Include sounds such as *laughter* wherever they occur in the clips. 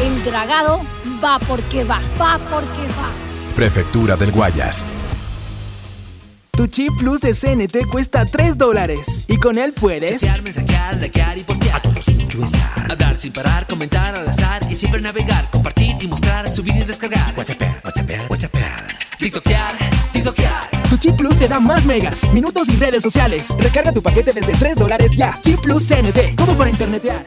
El dragado va porque va, va porque va. Prefectura del Guayas. Tu chip plus de CNT cuesta 3 dólares y con él puedes chatear, mensajear, likear y postear a todos sin estar. Hablar sin parar, comentar al azar y siempre navegar, compartir y mostrar, subir y descargar. WhatsApp, WhatsApp, WhatsApp. TikTokear, TikTokear. Tu chip plus te da más megas, minutos y redes sociales. Recarga tu paquete desde 3 dólares ya. Chip plus CNT, todo para internetear.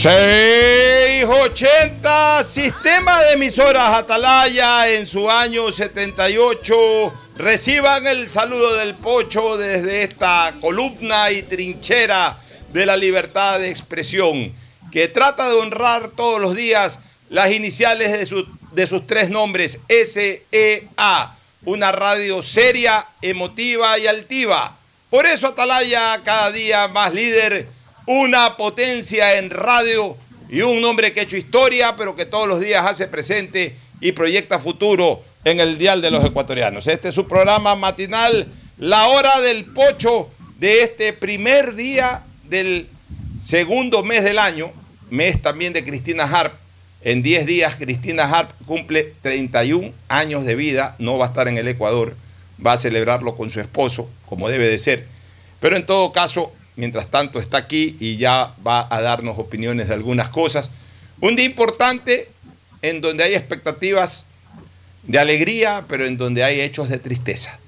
680, sistema de emisoras Atalaya en su año 78. Reciban el saludo del Pocho desde esta columna y trinchera de la libertad de expresión, que trata de honrar todos los días las iniciales de, de sus tres nombres, SEA, una radio seria, emotiva y altiva. Por eso Atalaya cada día más líder, una potencia en radio y un hombre que ha hecho historia, pero que todos los días hace presente y proyecta futuro en el Dial de los Ecuatorianos. Este es su programa matinal, La Hora del Pocho, de este primer día del segundo mes del año, mes también de Cristina Harp. En 10 días Cristina Harp cumple 31 años de vida, no va a estar en el Ecuador, va a celebrarlo con su esposo, como debe de ser. Pero en todo caso, mientras tanto está aquí y ya va a darnos opiniones de algunas cosas. Un día importante en donde hay expectativas de alegría, pero en donde hay hechos de tristeza.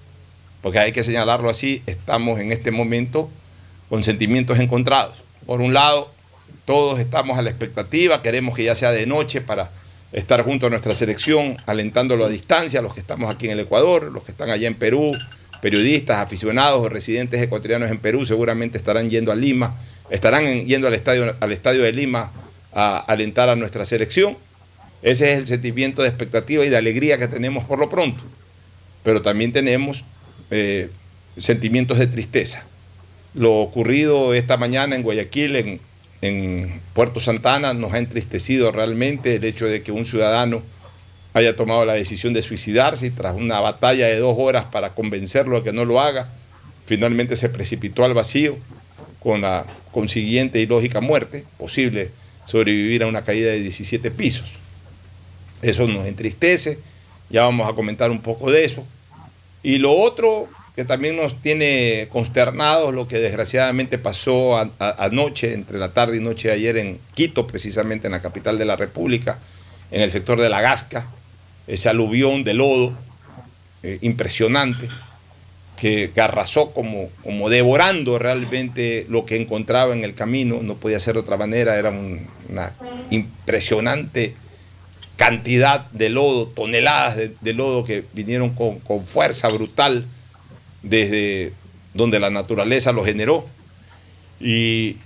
Porque hay que señalarlo así, estamos en este momento con sentimientos encontrados. Por un lado, todos estamos a la expectativa, queremos que ya sea de noche para estar junto a nuestra selección, alentándolo a distancia, los que estamos aquí en el Ecuador, los que están allá en Perú, periodistas, aficionados o residentes ecuatorianos en Perú seguramente estarán yendo a Lima, estarán yendo al estadio, al estadio de Lima a alentar a nuestra selección. Ese es el sentimiento de expectativa y de alegría que tenemos por lo pronto. Pero también tenemos eh, sentimientos de tristeza. Lo ocurrido esta mañana en Guayaquil, en, en Puerto Santana, nos ha entristecido realmente el hecho de que un ciudadano haya tomado la decisión de suicidarse y tras una batalla de dos horas para convencerlo de que no lo haga, finalmente se precipitó al vacío con la consiguiente y lógica muerte, posible sobrevivir a una caída de 17 pisos. Eso nos entristece, ya vamos a comentar un poco de eso. Y lo otro que también nos tiene consternados, lo que desgraciadamente pasó anoche, entre la tarde y noche de ayer en Quito, precisamente en la capital de la República, en el sector de La Gasca, ese aluvión de lodo eh, impresionante que, arrasó como, como devorando realmente lo que encontraba en el camino, no podía ser de otra manera, era una impresionante cantidad de lodo, toneladas de, lodo que vinieron con, con, fuerza brutal desde donde la naturaleza lo generó. y,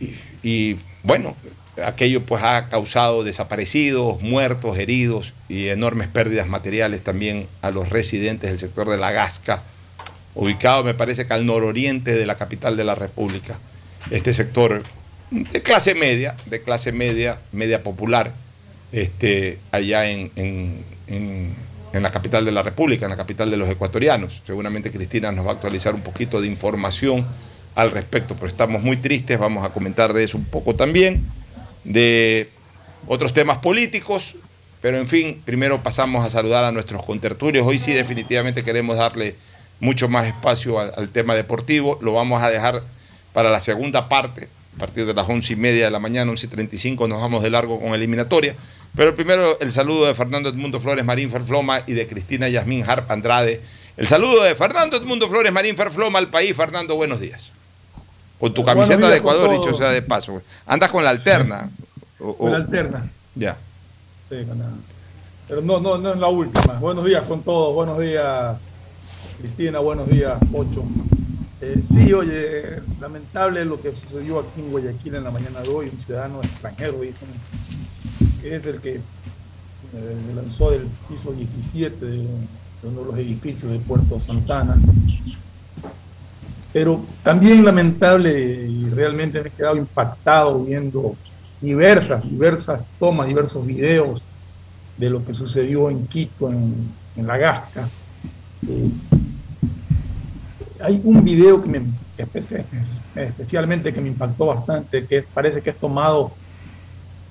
y bueno, aquello pues ha causado desaparecidos, muertos, heridos y enormes pérdidas materiales también a los residentes del sector de La Gasca, ubicado me parece que al nororiente de la capital de la República. Este sector de clase media, de clase media, media popular, este, allá en, en la capital de la República, en la capital de los ecuatorianos. Seguramente Cristina nos va a actualizar un poquito de información al respecto, pero estamos muy tristes, vamos a comentar de eso un poco también de otros temas políticos, pero en fin, primero pasamos a saludar a nuestros contertulios. Hoy sí definitivamente queremos darle mucho más espacio al, tema deportivo. Lo vamos a dejar para la segunda parte, a partir de las once y media de la mañana, once y treinta y cinco, nos vamos de largo con eliminatoria. Pero primero el saludo de Fernando Edmundo Flores Marín Ferfloma y de Cristina Yasmín Harp Andrade. El saludo de Fernando Edmundo Flores Marín Ferfloma al país. Fernando, buenos días. Con tu camiseta de Ecuador, dicho sea de paso. Andas con la alterna. con la alterna. Ya. Sí, Pero no, no, no es la última. Buenos días con todos. Buenos días, Cristina. Buenos días, Ocho. Eh, sí, oye, lamentable lo que sucedió aquí en Guayaquil en la mañana de hoy. Un ciudadano extranjero, dicen, que es el que eh, lanzó del piso 17 de uno de los edificios de Puerto Santana pero también lamentable y realmente me he quedado impactado viendo diversas, diversas tomas, diversos videos de lo que sucedió en Quito, en, La Gasca. Eh, hay un video que me especialmente que me impactó bastante, que parece que es tomado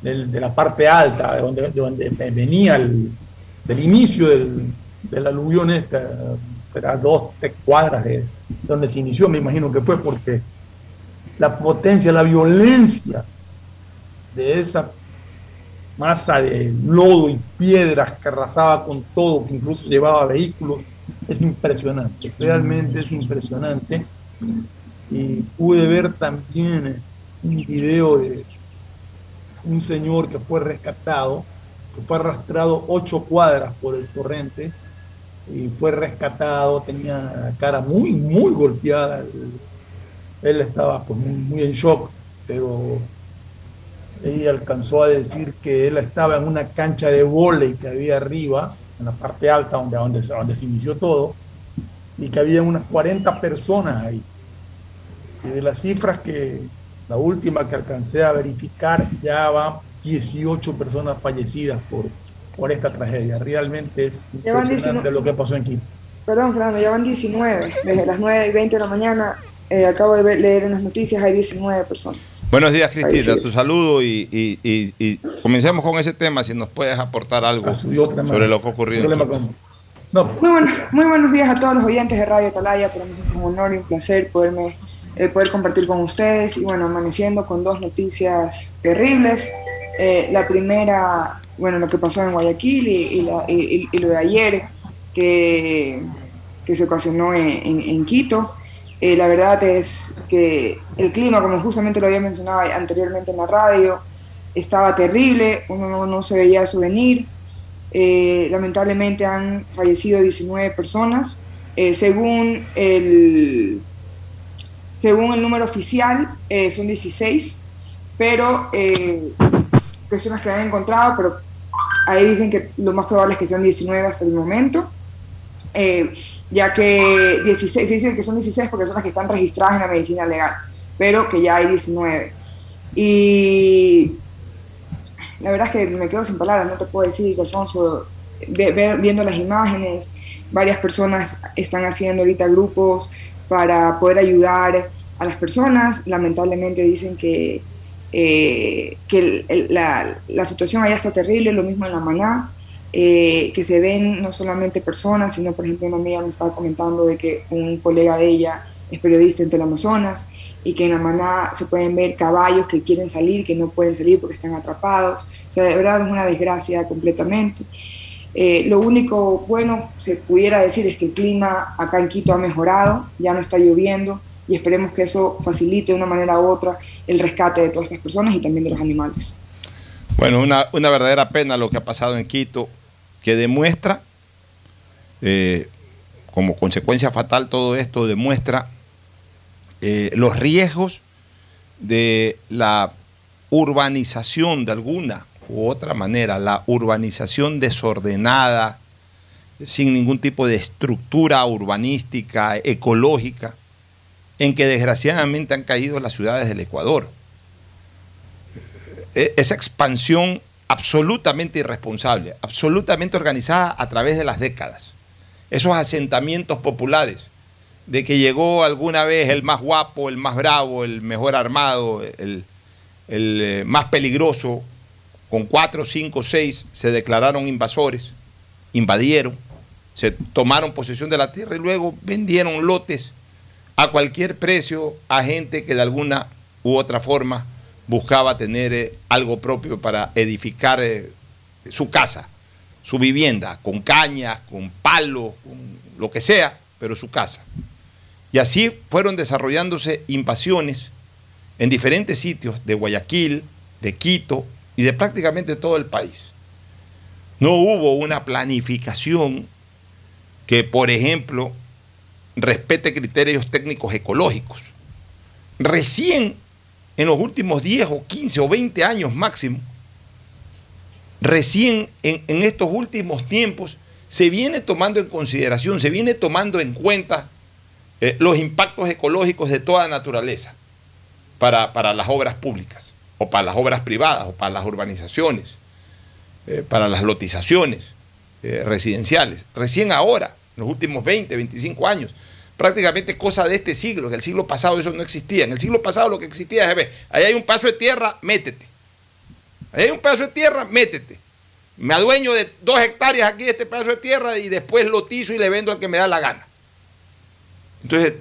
de la parte alta, de donde, donde venía el, del inicio del, del aluvión esta, era dos, tres cuadras de donde se inició, me imagino que fue porque la potencia, la violencia de esa masa de lodo y piedras que arrasaba con todo, que incluso llevaba vehículos, es impresionante, realmente es impresionante. Y pude ver también un video de, un señor que fue rescatado, que fue arrastrado ocho cuadras por el torrente y fue rescatado, tenía la cara muy, muy golpeada. Él, estaba pues, muy, muy en shock, pero ella alcanzó a decir que él estaba en una cancha de vóley que había arriba, en la parte alta donde, donde, donde se inició todo, y que había unas 40 personas ahí. Y de las cifras que, la última que alcancé a verificar, ya van 18 personas fallecidas por, por esta tragedia. Realmente es impresionante 19. lo que pasó en Quito. Perdón, Fernando, ya van 19. Desde las 9 y 20 de la mañana, eh, acabo de ver- leer en las noticias, hay 19 personas. Buenos días, Cristina. Tu saludo y, y- y- y comencemos con ese tema, si nos puedes aportar algo sobre lo que ha ocurrido. en Quito. Muy, bueno- muy buenos días a todos los oyentes de Radio Atalaya. Para mí es un honor y un placer poderme, eh, poder compartir con ustedes. Y bueno, amaneciendo con dos noticias terribles. Eh, la primera, bueno, lo que pasó en Guayaquil y, lo de ayer que, que se ocasionó en, en- Quito. Eh, la verdad es que el clima, como justamente lo había mencionado anteriormente en la radio, estaba terrible, uno no, no se veía eso venir. Eh, lamentablemente han fallecido 19 personas. Eh, según, el, según el número oficial, son 16, pero eh, personas que han encontrado, pero ahí dicen que lo más probable es que sean 19 hasta el momento. Eh, ya que 16, se dice que son 16 porque son las que están registradas en la medicina legal, pero que ya hay 19. Y la verdad es que me quedo sin palabras, no te puedo decir, Alfonso, ve- ve- viendo las imágenes, varias personas están haciendo ahorita grupos para poder ayudar a las personas, lamentablemente dicen que, eh, que el- el- la, la situación allá está terrible, lo mismo en la maná, eh, que se ven no solamente personas, sino por ejemplo una amiga me estaba comentando de que un colega de ella es periodista en Teleamazonas y que en la maná se pueden ver caballos que quieren salir, que no pueden salir porque están atrapados. O sea, de verdad es una desgracia completamente. Eh, lo único bueno se pudiera decir es que el clima acá en Quito ha mejorado, ya no está lloviendo y esperemos que eso facilite de una manera u otra el rescate de todas estas personas y también de los animales. Bueno, una, una verdadera pena lo que ha pasado en Quito, que demuestra, eh, como consecuencia fatal todo esto, demuestra eh, los riesgos de la urbanización de alguna u otra manera, la urbanización desordenada, sin ningún tipo de estructura urbanística, ecológica, en que desgraciadamente han caído las ciudades del Ecuador. E- esa expansión absolutamente irresponsable, absolutamente organizada a través de las décadas. Esos asentamientos populares, de que llegó alguna vez el más guapo, el más bravo, el mejor armado, el, el, eh, más peligroso, con cuatro, cinco, seis, se declararon invasores, invadieron, se tomaron posesión de la tierra y luego vendieron lotes a cualquier precio a gente que de alguna u otra forma buscaba tener eh, algo propio para edificar eh, su casa, su vivienda, con cañas, con palos, con lo que sea, pero su casa. Y así fueron desarrollándose invasiones en diferentes sitios de Guayaquil, de Quito y de prácticamente todo el país. No hubo una planificación que, por ejemplo, respete criterios técnicos ecológicos. Recién en los últimos 10 o 15 o 20 años máximo, recién en, estos últimos tiempos se viene tomando en consideración, se viene tomando en cuenta eh, los impactos ecológicos de toda naturaleza para, para las obras públicas, o para las obras privadas, o para las urbanizaciones, eh, para las lotizaciones eh, residenciales. Recién ahora, en los últimos 20, 25 años, prácticamente cosa de este siglo, que el siglo pasado eso no existía. En el siglo pasado lo que existía es, ahí hay un paso de tierra, métete. Ahí hay un pedazo de tierra, métete. Me adueño de dos hectáreas aquí de este pedazo de tierra y después lotizo y le vendo al que me da la gana. Entonces,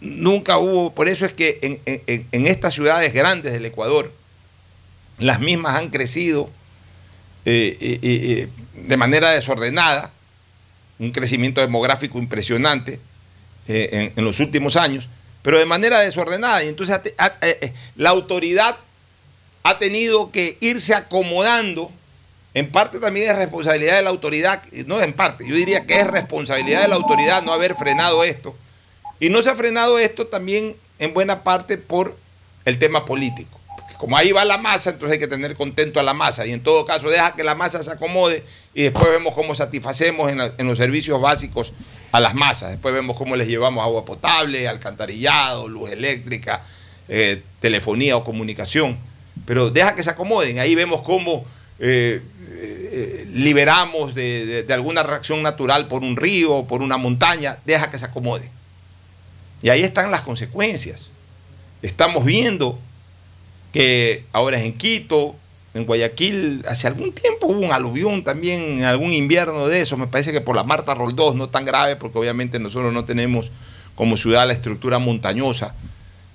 nunca hubo, por eso es que en estas ciudades grandes del Ecuador, las mismas han crecido eh, eh, eh, de manera desordenada, un crecimiento demográfico impresionante eh, en, los últimos años, pero de manera desordenada. Y entonces eh, eh, la autoridad ha tenido que irse acomodando. En parte también es responsabilidad de la autoridad, no en parte, yo diría que es responsabilidad de la autoridad no haber frenado esto. Y no se ha frenado esto también en buena parte por el tema político. Porque como ahí va la masa, entonces hay que tener contento a la masa. Y en todo caso, deja que la masa se acomode y después vemos cómo satisfacemos en los servicios básicos a las masas. Después vemos cómo les llevamos agua potable, alcantarillado, luz eléctrica, eh, telefonía o comunicación. Pero deja que se acomoden. Ahí vemos cómo eh, eh, liberamos de, de- alguna reacción natural por un río, por una montaña. Deja que se acomoden. Y ahí están las consecuencias. Estamos viendo que ahora es en Quito, en Guayaquil, hace algún tiempo hubo un aluvión también, en algún invierno de eso, me parece que por la Marta Roldós, no tan grave, porque obviamente nosotros no tenemos como ciudad la estructura montañosa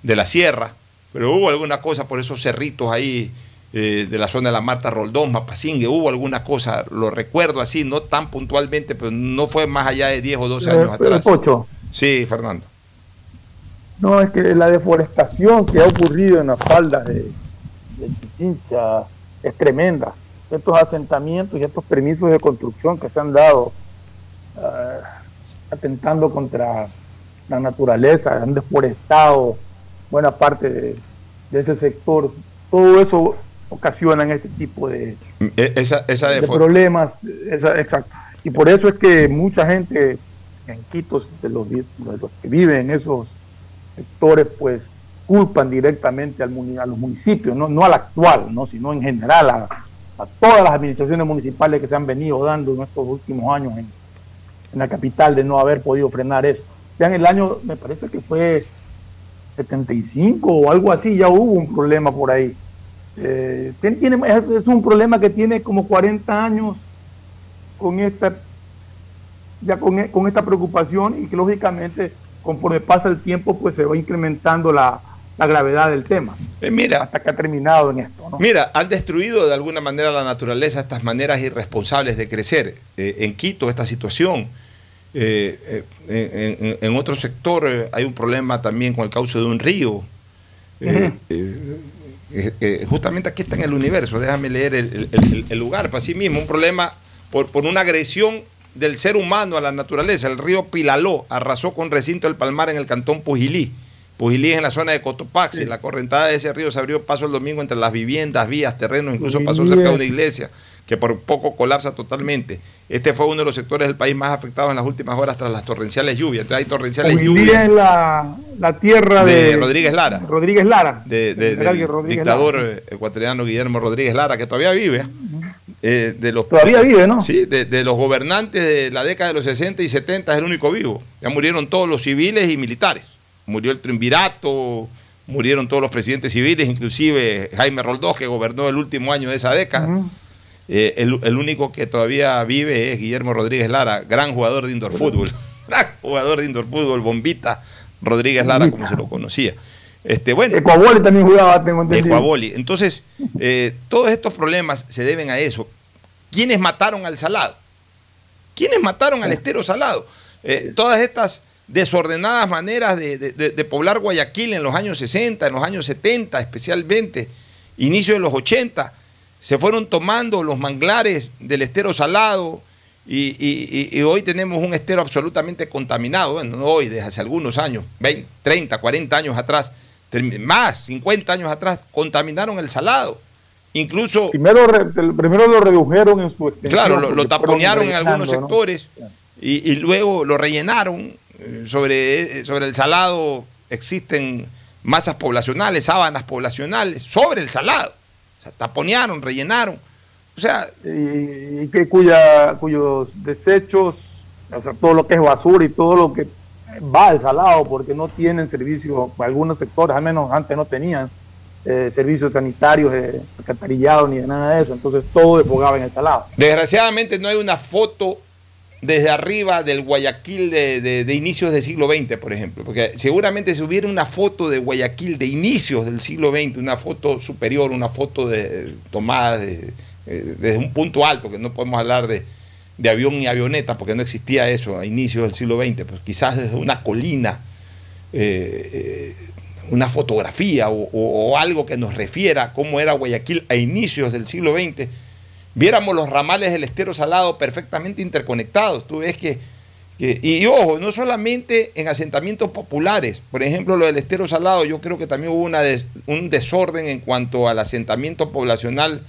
de la sierra, pero hubo alguna cosa por esos cerritos ahí eh, de la zona de la Marta Roldós, Mapasingue, hubo alguna cosa, lo recuerdo así, no tan puntualmente, pero no fue más allá de 10 o 12 años Eh, pero, atrás. Pocho, Sí, Fernando. No, es que la deforestación que ha ocurrido en las faldas de, de Pichincha es tremenda. Estos asentamientos y estos permisos de construcción que se han dado ah, atentando contra la naturaleza, han deforestado buena parte de, de ese sector. Todo eso ocasiona este tipo de, E- Esa, esa de defor- problemas. esa- exacto. Y por eso es que mucha gente en Quito, de los, de los que viven en esos sectores, pues culpan directamente a los municipios, no, no al actual, ¿no? sino en general a, todas las administraciones municipales que se han venido dando en estos últimos años en, la capital de no haber podido frenar eso. Ya en el año, me parece que fue 75 o algo así, ya hubo un problema por ahí. Eh, es, un problema que tiene como 40 años con esta ya con, con esta preocupación y que lógicamente conforme pasa el tiempo pues se va incrementando la, la gravedad del tema Eh, mira, hasta que ha terminado en esto ¿no? Mira, han destruido de alguna manera la naturaleza estas maneras irresponsables de crecer. Eh, en Quito esta situación. Eh, en, en- otro sector hay un problema también con el cauce de un río. Justamente aquí está en el universo, déjame leer el, el- el- el lugar, para sí mismo, un problema por, por una agresión del ser humano a la naturaleza. El río Pilaló arrasó con recinto del Palmar en el cantón Pujilí. Pujilí es en la zona de Cotopaxi. La correntada de ese río se abrió paso el domingo entre las viviendas, vías, terrenos, incluso pasó cerca de una iglesia que por poco colapsa totalmente. Este fue uno de los sectores del país más afectados en las últimas horas tras las torrenciales lluvias. Entonces hay torrenciales Pujilí lluvias es la, la tierra de, de Rodríguez Lara. Rodríguez Lara de, de- del Rodríguez dictador Lara. eh, ecuatoriano Guillermo Rodríguez Lara, que todavía vive. eh, de los, Todavía vive, ¿no? Sí, de, de los gobernantes de la década de los 60 y 70 es el único vivo. Ya murieron todos los civiles y militares. Murió el triunvirato, murieron todos los presidentes civiles, inclusive Jaime Roldós, que gobernó el último año de esa década. Eh, el, el único que todavía vive es Guillermo Rodríguez Lara, gran jugador de indoor fútbol. *laughs* gran jugador de indoor fútbol, bombita Rodríguez Lara, como se lo conocía. Este, bueno, Ecuaboli también jugaba tengo entendido Ecuaboli. Entonces, eh, todos estos problemas se deben a eso. ¿Quiénes mataron al salado? ¿Quiénes mataron al estero salado? Eh, todas estas desordenadas maneras de, de- poblar Guayaquil en los años 60, en los años 70 especialmente, inicio de los 80, se fueron tomando los manglares del estero salado y, y- y- hoy tenemos un estero absolutamente contaminado. Bueno, no hoy, desde hace algunos años, 20, 30, 40 años atrás, más, 50 años atrás, contaminaron el salado. Incluso primero, primero lo redujeron en su extensión Claro, lo, taponearon en algunos sectores y, y luego lo rellenaron. Eh, Sobre, eh, sobre el salado existen masas poblacionales, sábanas poblacionales, sobre el salado. O sea, taponearon, rellenaron. O sea, y, que cuya, cuyos desechos, o sea, todo lo que es basura y todo lo que va al salado, porque no tienen servicio, algunos sectores, al menos antes no tenían eh, servicios sanitarios, de alcantarillado ni de nada de eso, entonces todo desfogaba en el salado. desgraciadamente no hay una foto desde arriba del Guayaquil de, inicios del siglo XX, por ejemplo. Porque seguramente si hubiera una foto de Guayaquil de inicios del siglo XX, una foto superior, una foto de, tomada eh, desde un punto alto, que no podemos hablar de, avión y avioneta, porque no existía eso a inicios del siglo XX, pues quizás desde una colina, eh, eh, una fotografía o, o- o algo que nos refiera cómo era Guayaquil a inicios del siglo XX, viéramos los ramales del estero salado perfectamente interconectados. Tú ves que, y, ojo, no solamente en asentamientos populares, por ejemplo, lo del estero salado, yo creo que también hubo un desorden en cuanto al asentamiento poblacional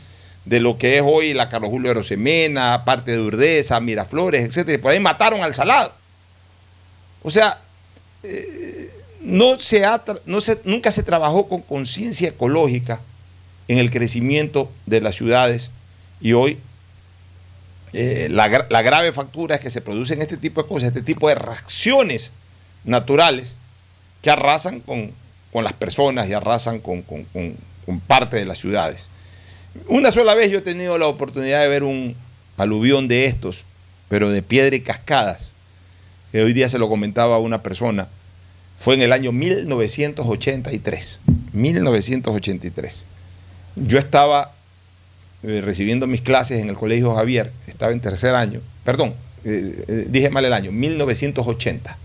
de lo que es hoy la Carlos Julio Arosemena, parte de Urdesa, Miraflores, etcétera. Por ahí mataron al salado. O sea, eh, no se ha no se, nunca se trabajó con conciencia ecológica en el crecimiento de las ciudades y hoy eh, la, la grave factura es que se producen este tipo de cosas, este tipo de reacciones naturales que arrasan con, con las personas y arrasan con- con parte de las ciudades. Una sola vez yo he tenido la oportunidad de ver un aluvión de estos, pero de piedra y cascadas, que hoy día se lo comentaba a una persona, fue en el año 1983. 1983. Yo estaba eh, recibiendo mis clases en el Colegio Javier, estaba en tercer año, perdón, eh, eh, dije mal el año, 1980.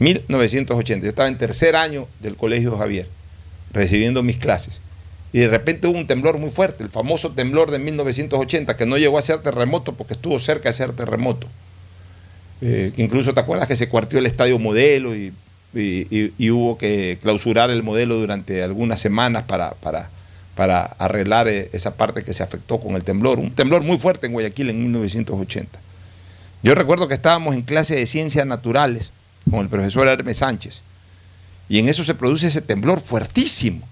1980, yo estaba en tercer año del Colegio Javier, recibiendo mis clases. Y de repente hubo un temblor muy fuerte, el famoso temblor de 1980, que no llegó a ser terremoto porque estuvo cerca de ser terremoto. Incluso te acuerdas que se cuartió el estadio modelo y, y- y- y hubo que clausurar el modelo durante algunas semanas para, para, para arreglar eh, esa parte que se afectó con el temblor. Un temblor muy fuerte en Guayaquil en 1980. Yo recuerdo que estábamos en clase de ciencias naturales con el profesor Hermes Sánchez y en eso se produce ese temblor fuertísimo.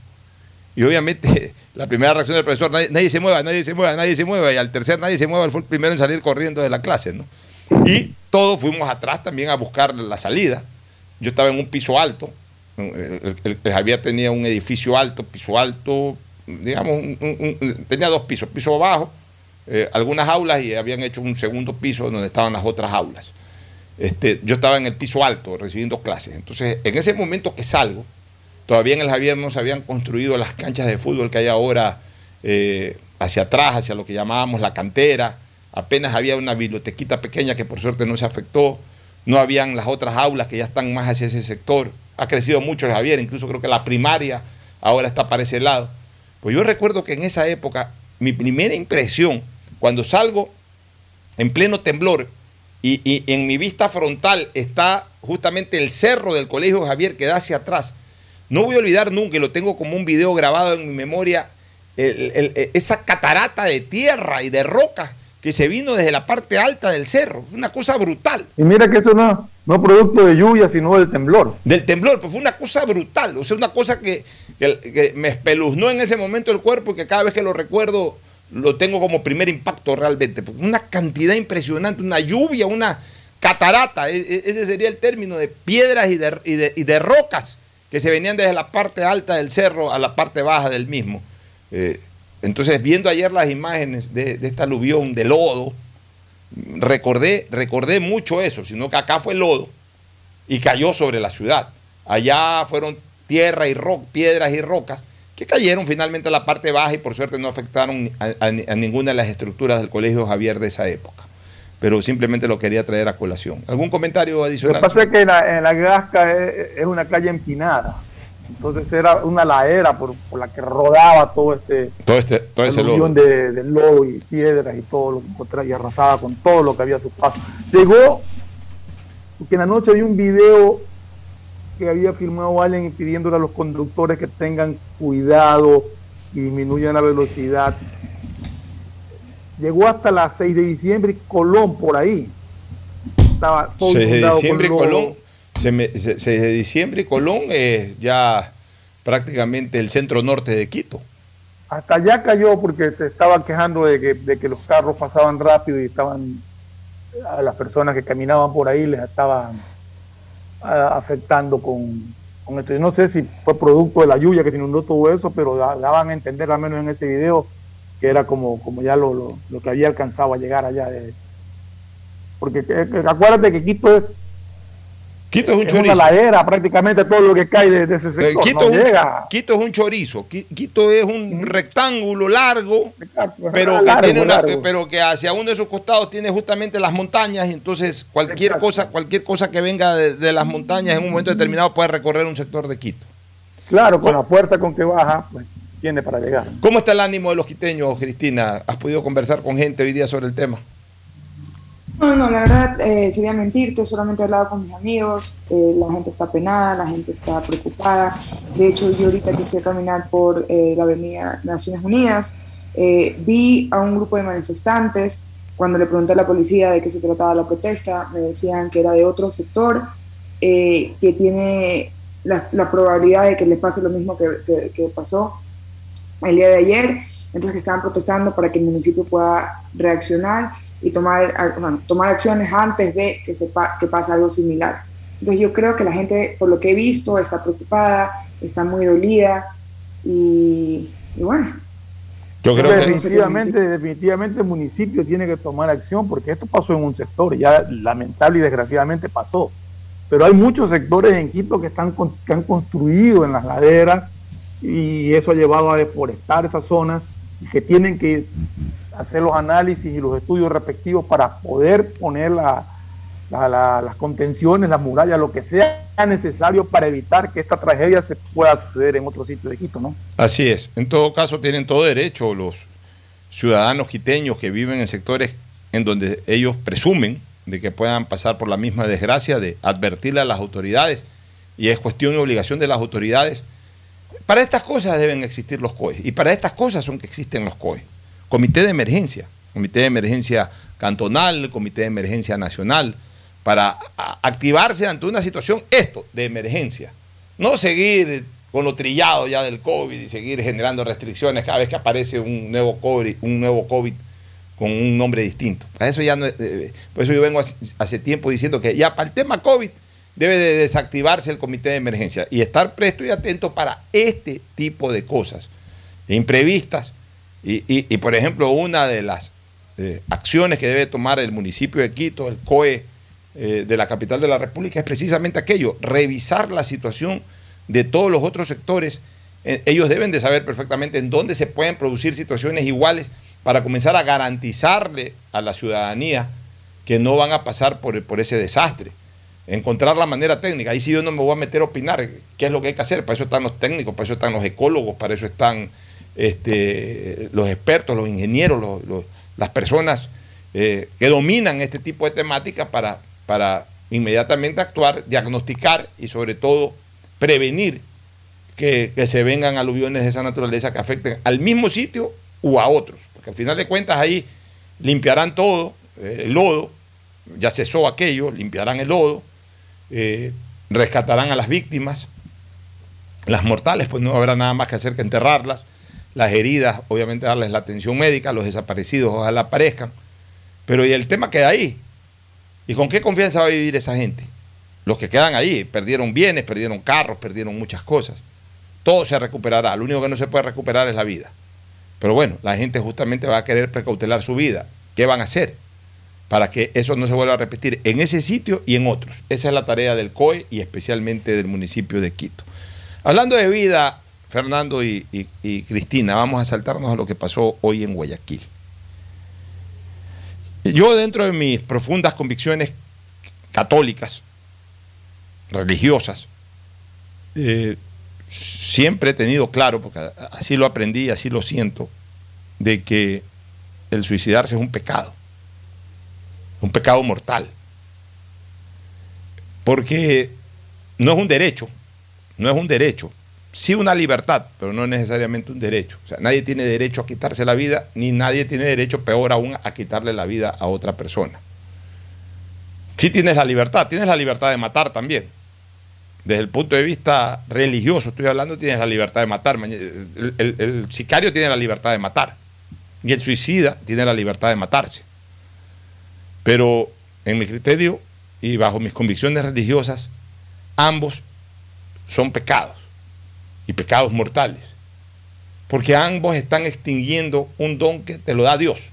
Y obviamente *laughs* la primera reacción del profesor, nadie, nadie se mueva, nadie se mueva, nadie se mueva. Y al tercer nadie se mueva, él fue el primero en salir corriendo de la clase. ¿no? Y todos fuimos atrás también a buscar la salida. Yo estaba en un piso alto. El, el- Javier tenía un edificio alto, piso alto, digamos, tenía dos pisos, piso bajo, eh, algunas aulas y habían hecho un segundo piso donde estaban las otras aulas. Este, yo estaba en el piso alto recibiendo clases. Entonces, en ese momento que salgo, todavía en el Javier no se habían construido las canchas de fútbol que hay ahora eh, hacia atrás, hacia lo que llamábamos la cantera. Apenas había una bibliotequita pequeña que por suerte no se afectó. No habían las otras aulas que ya están más hacia ese sector. Ha crecido mucho el Javier, incluso creo que la primaria ahora está para ese lado. Pues yo recuerdo que en esa época, mi primera impresión, cuando salgo en pleno temblor y, y en mi vista frontal está justamente el cerro del Colegio Javier que da hacia atrás, no voy a olvidar nunca, y lo tengo como un video grabado en mi memoria, el- el- el- esa catarata de tierra y de rocas que se vino desde la parte alta del cerro. Una cosa brutal. Y mira que eso no, no es producto de lluvia, sino del temblor. Del temblor, pues fue una cosa brutal. O sea, una cosa que, que- me espeluznó en ese momento el cuerpo y que cada vez que lo recuerdo lo tengo como primer impacto realmente. Una cantidad impresionante, una lluvia, una catarata, e- e- ese sería el término de piedras y de, y de- y de rocas que se venían desde la parte alta del cerro a la parte baja del mismo. Eh, entonces, viendo ayer las imágenes de, de esta aluvión de lodo, recordé, recordé mucho eso, sino que acá fue lodo y cayó sobre la ciudad. Allá fueron tierra y ro piedras y rocas que cayeron finalmente a la parte baja y por suerte no afectaron a, a- a ninguna de las estructuras del Colegio Javier de esa época. Pero simplemente lo quería traer a colación. ¿Algún comentario Lo que adicional? pasa es que en la, en la Gasca es, es una calle empinada. Entonces era una ladera por, por la que rodaba todo este Todo, este, todo ese lodo. de, de lodo y piedras y todo lo que encontraba y arrasaba con todo lo que había a su paso. Llegó, porque en la noche vi un video que había filmado alguien pidiéndole a los conductores que tengan cuidado y disminuyan la velocidad. Llegó hasta las 6 de diciembre y Colón por ahí. Estaba todo 6 de con diciembre y lodo. Colón. se me- se- 6 de diciembre y Colón es ya prácticamente el centro norte de Quito. hasta allá cayó porque se estaba quejando de que, de que los carros pasaban rápido y estaban a las personas que caminaban por ahí les estaban afectando con, con esto. Yo no sé si fue producto de la lluvia que se inundó todo eso, pero da- daban a entender al menos en ese video que era como, como ya lo, lo, que había alcanzado a llegar allá. Porque que- que- acuérdate que Quito es, Quito es un es una chorizo. ladera prácticamente todo lo que cae de, de ese Eh, sector. Quito, no es un, llega. Quito es un chorizo, Qui- Quito es un rectángulo largo, pero, largo, que tiene una- pero que hacia uno de sus costados tiene justamente las montañas y entonces cualquier cosa, cualquier cosa que venga de, de las montañas en un momento determinado puede recorrer un sector de Quito. Claro, con la puerta con que baja, pues tiene para llegar. ¿Cómo está el ánimo de los quiteños, Cristina? ¿Has podido conversar con gente hoy día sobre el tema? No, no, la verdad eh, sería mentirte, solamente he hablado con mis amigos, eh, la gente está penada, la gente está preocupada. De hecho, yo ahorita que fui a caminar por eh, la avenida Naciones Unidas, eh, vi a un grupo de manifestantes, cuando le pregunté a la policía de qué se trataba la protesta, me decían que era de otro sector, que tiene la, la probabilidad de que le pase lo mismo que, que- que pasó el día de ayer, entonces que estaban protestando para que el municipio pueda reaccionar y tomar, bueno, tomar acciones antes de que, se pa- que pase algo similar. Entonces yo creo que la gente, por lo que he visto, está preocupada, está muy dolida y, y bueno. Yo creo que definitivamente, definitivamente el municipio tiene que tomar acción porque esto pasó en un sector, ya lamentable y desgraciadamente pasó. Pero hay muchos sectores en Quito que, están, con- que han construido en las laderas y eso ha llevado a deforestar esas zonas y que tienen que hacer los análisis y los estudios respectivos para poder poner la- la- la- las contenciones, las murallas, lo que sea necesario para evitar que esta tragedia se pueda suceder en otro sitio de Quito, ¿no? Así es. En todo caso, tienen todo derecho los ciudadanos quiteños que viven en sectores en donde ellos presumen de que puedan pasar por la misma desgracia de advertirle a las autoridades y es cuestión y obligación de las autoridades. Para estas cosas deben existir los COE y para estas cosas son que existen los COE. Comité de emergencia, comité de emergencia cantonal, comité de emergencia nacional, para activarse ante una situación, esto, de emergencia. No seguir con lo trillado ya del COVID y seguir generando restricciones cada vez que aparece un nuevo COVID, un nuevo COVID con un nombre distinto. Para eso ya no, eh, por eso yo vengo hace, hace tiempo diciendo que ya para el tema COVID debe de desactivarse el comité de emergencia y estar presto y atento para este tipo de cosas imprevistas. Y, y- y, por ejemplo, una de las eh, acciones que debe tomar el municipio de Quito, el COE eh, de la capital de la República, es precisamente aquello, revisar la situación de todos los otros sectores. Eh, ellos deben de saber perfectamente en dónde se pueden producir situaciones iguales para comenzar a garantizarle a la ciudadanía que no van a pasar por, por ese desastre. Encontrar la manera técnica. Ahí sí yo no me voy a meter a opinar qué es lo que hay que hacer. Para eso están los técnicos, para eso están los ecólogos, para eso están este, los expertos, los ingenieros, las personas eh, que dominan este tipo de temáticas para, inmediatamente actuar, diagnosticar y sobre todo prevenir que, que se vengan aluviones de esa naturaleza que afecten al mismo sitio u a otros. Porque al final de cuentas ahí limpiarán todo, eh, el lodo, ya cesó aquello, limpiarán el lodo, eh, rescatarán a las víctimas, las mortales, pues no habrá nada más que hacer que enterrarlas, las heridas, obviamente darles la atención médica, los desaparecidos ojalá aparezcan, pero y el tema queda ahí. ¿Y con qué confianza va a vivir esa gente? Los que quedan ahí, perdieron bienes, perdieron carros, perdieron muchas cosas. Todo se recuperará, lo único que no se puede recuperar es la vida. Pero bueno, la gente justamente va a querer precautelar su vida. ¿Qué van a hacer? Para que eso no se vuelva a repetir en ese sitio y en otros. Esa es la tarea del COE y especialmente del municipio de Quito. Hablando de vida, Fernando y, Cristina, vamos a saltarnos a lo que pasó hoy en Guayaquil. Yo dentro de mis profundas convicciones católicas, religiosas, eh, siempre he tenido claro, porque así lo aprendí, así lo siento, de que el suicidarse es un pecado, un pecado mortal. Porque no es un derecho, no es un derecho, sí una libertad, pero no necesariamente un derecho. O sea, nadie tiene derecho a quitarse la vida, ni nadie tiene derecho, peor aún, a quitarle la vida a otra persona. Sí tienes la libertad, tienes la libertad de matar también. Desde el punto de vista religioso, estoy hablando, tienes la libertad de matar. El- el sicario tiene la libertad de matar. Y el suicida tiene la libertad de matarse. Pero en mi criterio y bajo mis convicciones religiosas, ambos son pecados y pecados mortales. Porque ambos están extinguiendo un don que te lo da Dios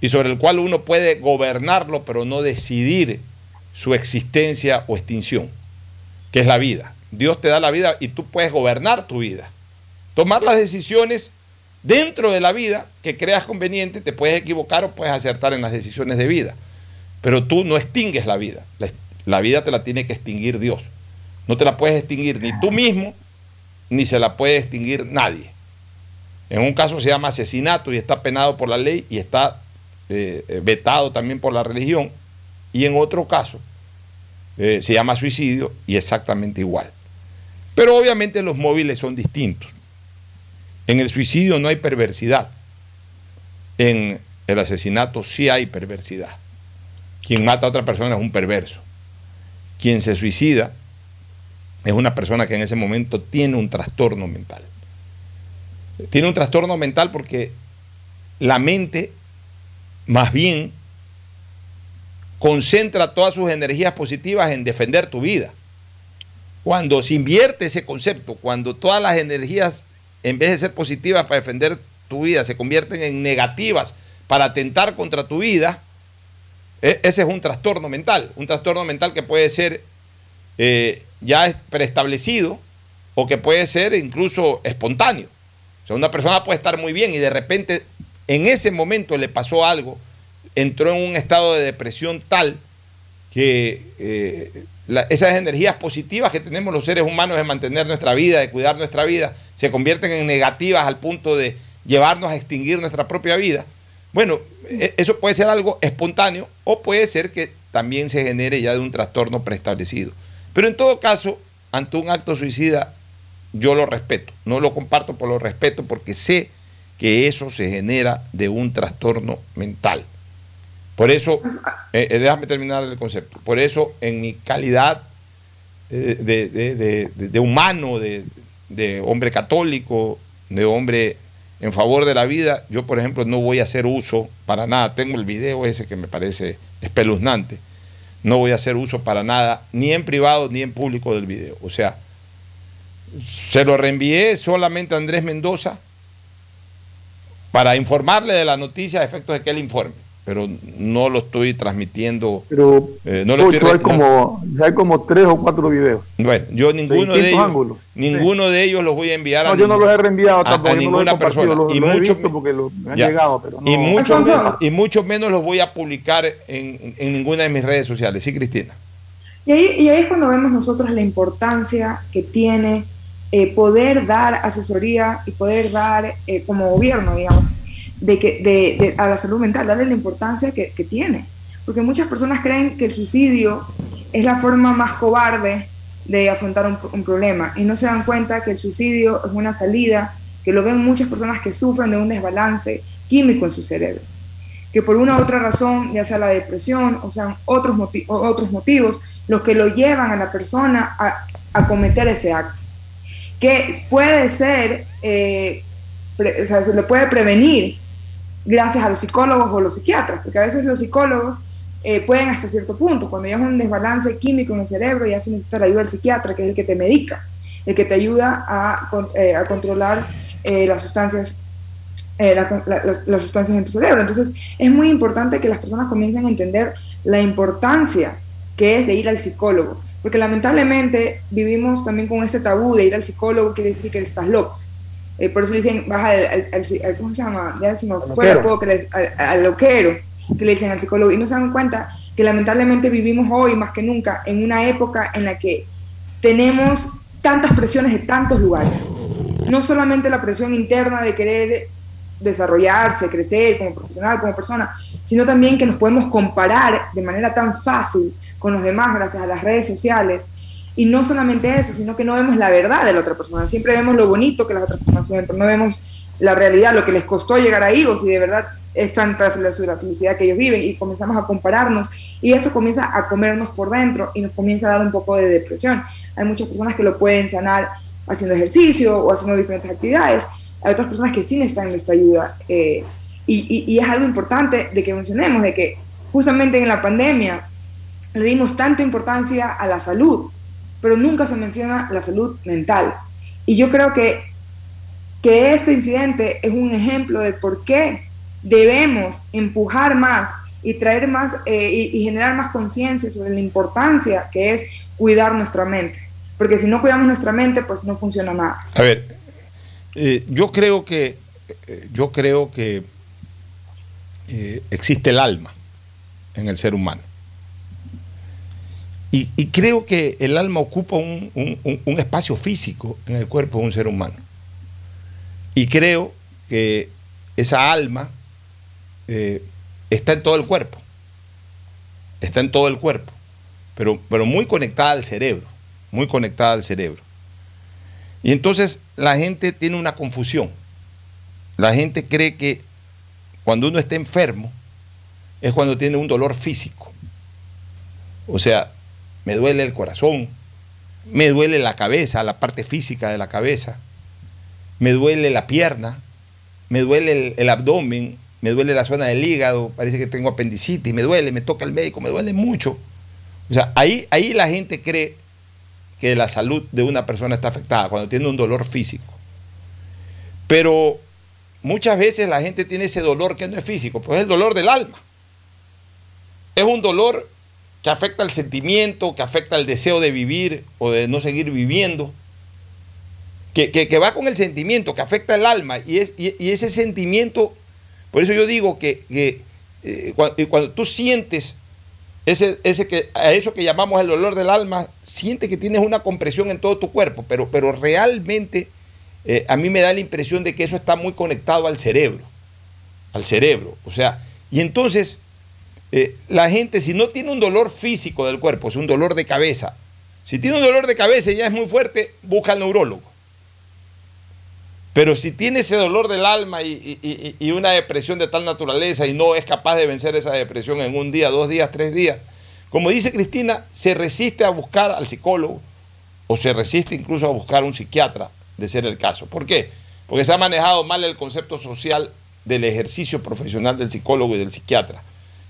y sobre el cual uno puede gobernarlo, pero no decidir su existencia o extinción, que es la vida. Dios te da la vida y tú puedes gobernar tu vida. Tomar las decisiones dentro de la vida que creas conveniente, te puedes equivocar o puedes acertar en las decisiones de vida. Pero tú no extingues la vida. La, la vida te la tiene que extinguir Dios. No te la puedes extinguir ni tú mismo, ni se la puede extinguir nadie. En un caso se llama asesinato y está penado por la ley y está eh, eh, vetado también por la religión. Y en otro caso eh, se llama suicidio y exactamente igual. Pero obviamente los móviles son distintos. En el suicidio no hay perversidad. En el asesinato sí hay perversidad. Quien mata a otra persona es un perverso. Quien se suicida es una persona que en ese momento tiene un trastorno mental. Tiene un trastorno mental porque la mente más bien concentra todas sus energías positivas en defender tu vida. Cuando se invierte ese concepto, cuando todas las energías, en vez de ser positivas para defender tu vida, se convierten en negativas para atentar contra tu vida, e, ese es un trastorno mental. Un trastorno mental que puede ser eh, ya preestablecido o que puede ser incluso espontáneo. O sea, una persona puede estar muy bien y de repente en ese momento le pasó algo, entró en un estado de depresión tal que eh, esas energías positivas que tenemos los seres humanos de mantener nuestra vida, de cuidar nuestra vida, se convierten en negativas al punto de llevarnos a extinguir nuestra propia vida. Bueno, e, eso puede ser algo espontáneo o puede ser que también se genere ya de un trastorno preestablecido. Pero en todo caso, ante un acto suicida, yo lo respeto. No lo comparto por lo respeto porque sé que eso se genera de un trastorno mental. Por eso, eh, eh, déjame terminar el concepto, por eso en mi calidad eh, de, humano, de, hombre católico, de hombre en favor de la vida, yo por ejemplo no voy a hacer uso para nada, tengo el video ese que me parece espeluznante, no voy a hacer uso para nada, ni en privado ni en público del video. O sea, se lo reenvié solamente a Andrés Mendoza para informarle de la noticia a efectos de que él informe pero no lo estoy transmitiendo. Pero eh, no lo estoy, hay, como, hay como tres o cuatro videos. Bueno, yo ninguno de ellos, ninguno de ellos los voy a enviar no, a, yo no los he reenviado a, ninguna persona. y mucho, porque los, me han llegado, pero no. y, mucho menos, y mucho menos los voy a publicar en, en, ninguna de mis redes sociales. Sí, Cristina. Y ahí, y ahí es cuando vemos nosotros la importancia que tiene eh, poder dar asesoría y poder dar eh, como gobierno, digamos, de que, de, a la salud mental, darle la importancia que, que, tiene. Porque muchas personas creen que el suicidio es la forma más cobarde de afrontar un, un, problema y no se dan cuenta que el suicidio es una salida que lo ven muchas personas que sufren de un desbalance químico en su cerebro. Que por una u otra razón, ya sea la depresión o sean otros, otros motivos, los que lo llevan a la persona a, a cometer ese acto. Que puede ser, eh, o sea, se le puede prevenir gracias a los psicólogos o los psiquiatras, porque a veces los psicólogos eh, pueden hasta cierto punto, cuando ya es un desbalance químico en el cerebro, ya se necesita la ayuda del psiquiatra, que es el que te medica, el que te ayuda a, eh, a controlar eh, las sustancias. las sustancias en tu cerebro. Entonces, es muy importante que las personas comiencen a entender la importancia que es de ir al psicólogo, porque lamentablemente vivimos también con este tabú de ir al psicólogo, quiere decir que estás loco. Eh, por eso dicen, baja al, ¿cómo se llama? Ya decimos, fuera que al, loquero, que le dicen al psicólogo, y no se dan cuenta que lamentablemente vivimos hoy más que nunca en una época en la que tenemos tantas presiones de tantos lugares. No solamente la presión interna de querer desarrollarse, crecer como profesional, como persona, sino también que nos podemos comparar de manera tan fácil con los demás gracias a las redes sociales y no solamente eso, sino que no vemos la verdad de la otra persona. Siempre vemos lo bonito que las otras personas ven, pero no vemos la realidad, lo que les costó llegar ahí o si de verdad es tanta la felicidad que ellos viven y comenzamos a compararnos y eso comienza a comernos por dentro y nos comienza a dar un poco de depresión. Hay muchas personas que lo pueden sanar haciendo ejercicio o haciendo diferentes actividades. Hay otras personas que sí necesitan esta ayuda eh, y, y es algo importante de que mencionemos, de que justamente en la pandemia le dimos tanta importancia a la salud pero nunca se menciona la salud mental. Y yo creo que, que este incidente es un ejemplo de por qué debemos empujar más y traer más eh, y, generar más conciencia sobre la importancia que es cuidar nuestra mente. Porque si no cuidamos nuestra mente, pues no funciona nada. A ver, eh, yo creo que eh, yo creo que existe el alma en el ser humano. Y, creo que el alma ocupa un- un espacio físico en el cuerpo de un ser humano. Y creo que esa alma eh, está en todo el cuerpo. Está en todo el cuerpo. Pero, pero muy conectada al cerebro. Muy conectada al cerebro. Y entonces la gente tiene una confusión. La gente cree que cuando uno está enfermo es cuando tiene un dolor físico. O sea, me duele el corazón, me duele la cabeza, la parte física de la cabeza, me duele la pierna, me duele el, abdomen, me duele la zona del hígado, parece que tengo apendicitis, me duele, me toca el médico, me duele mucho. O sea, ahí, ahí la gente cree que la salud de una persona está afectada, cuando tiene un dolor físico. Pero muchas veces la gente tiene ese dolor que no es físico, pues es el dolor del alma. Es un dolor que afecta el sentimiento, que afecta el deseo de vivir o de no seguir viviendo, que, que- va con el sentimiento, que afecta el alma. Y, es, y, ese sentimiento, por eso yo digo que, que, eh, cua- y cuando, tú sientes ese, ese que, a eso que llamamos el dolor del alma, sientes que tienes una compresión en todo tu cuerpo, pero, pero realmente eh, a mí me da la impresión de que eso está muy conectado al cerebro, al cerebro. O sea, y entonces eh, la gente si no tiene un dolor físico del cuerpo, es un dolor de cabeza, si tiene un dolor de cabeza y ya es muy fuerte, busca al neurólogo. Pero si tiene ese dolor del alma y, y- y- una depresión de tal naturaleza y no es capaz de vencer esa depresión en un día, dos días, tres días, como dice Cristina, se resiste a buscar al psicólogo o se resiste incluso a buscar un psiquiatra, de ser el caso. ¿Por qué? Porque se ha manejado mal el concepto social del ejercicio profesional del psicólogo y del psiquiatra.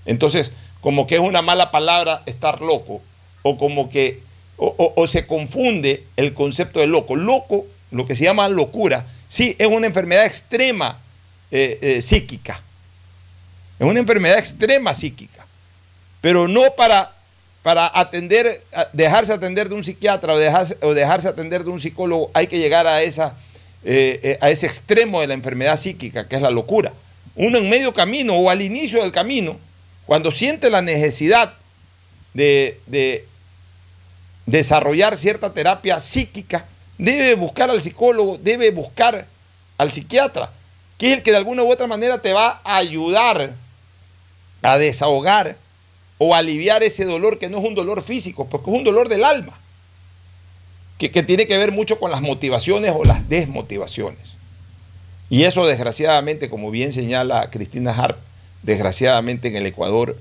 Entonces, como que es una mala palabra estar loco, o como que, o, se confunde el concepto de loco. Loco, lo que se llama locura, sí, es una enfermedad extrema eh, eh, psíquica. Es una enfermedad extrema psíquica. Pero no para, para atender, dejarse atender de un psiquiatra o dejarse, o dejarse atender de un psicólogo, hay que llegar a, esa, eh, a ese extremo de la enfermedad psíquica, que es la locura. Uno en medio camino o al inicio del camino, cuando siente la necesidad de, de desarrollar cierta terapia psíquica, debe buscar al psicólogo, debe buscar al psiquiatra, que es el que de alguna u otra manera te va a ayudar a desahogar o aliviar ese dolor que no es un dolor físico, porque es un dolor del alma, que, que tiene que ver mucho con las motivaciones o las desmotivaciones. Y eso desgraciadamente, como bien señala Cristina Harp, desgraciadamente en el Ecuador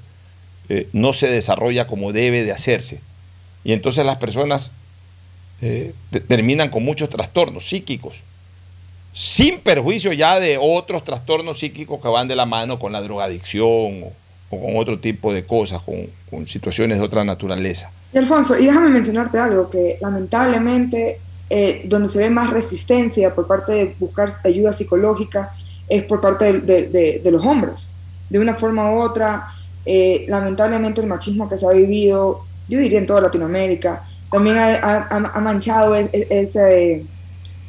eh, no se desarrolla como debe de hacerse. Y entonces las personas eh, te- terminan con muchos trastornos psíquicos, sin perjuicio ya de otros trastornos psíquicos que van de la mano con la drogadicción o, con otro tipo de cosas, con, situaciones de otra naturaleza. Y Alfonso, y déjame mencionarte algo, que lamentablemente eh, donde se ve más resistencia por parte de buscar ayuda psicológica es por parte de los hombres. De una forma u otra, eh, lamentablemente el machismo que se ha vivido, yo diría en toda Latinoamérica, también ha, ha- ha manchado es- es- ese,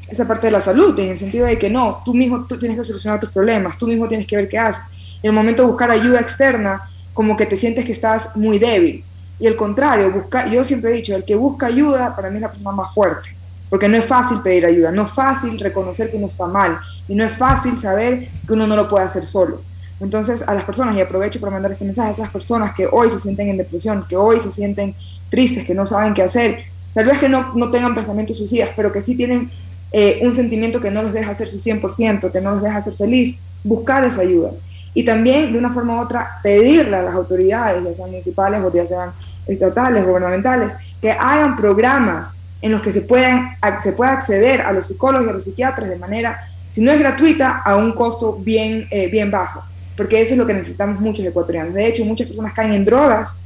esa parte de la salud, en el sentido de que no, tú mismo tienes que solucionar tus problemas, tú mismo tienes que ver qué haces. En el momento de buscar ayuda externa, como que te sientes que estás muy débil. Y el contrario, busca, yo siempre he dicho, el que busca ayuda para mí es la persona más fuerte, porque no es fácil pedir ayuda, no es fácil reconocer que uno está mal y no es fácil saber que uno no lo puede hacer solo. Entonces, a las personas, y aprovecho para mandar este mensaje a esas personas que hoy se sienten en depresión, que hoy se sienten tristes, que no saben qué hacer, tal vez que no, no tengan pensamientos suicidas, pero que sí tienen eh, un sentimiento que no los deja hacer su 100%, que no los deja ser feliz, buscar esa ayuda. Y también, de una forma u otra, pedirle a las autoridades, ya sean municipales o ya sean estatales, gubernamentales, que hagan programas en los que se, puedan, pueda acceder a los psicólogos y a los psiquiatras de manera, si no es gratuita, a un costo bien, eh, bien bajo. Porque eso es lo que necesitamos muchos ecuatorianos. De hecho, muchas personas caen en drogas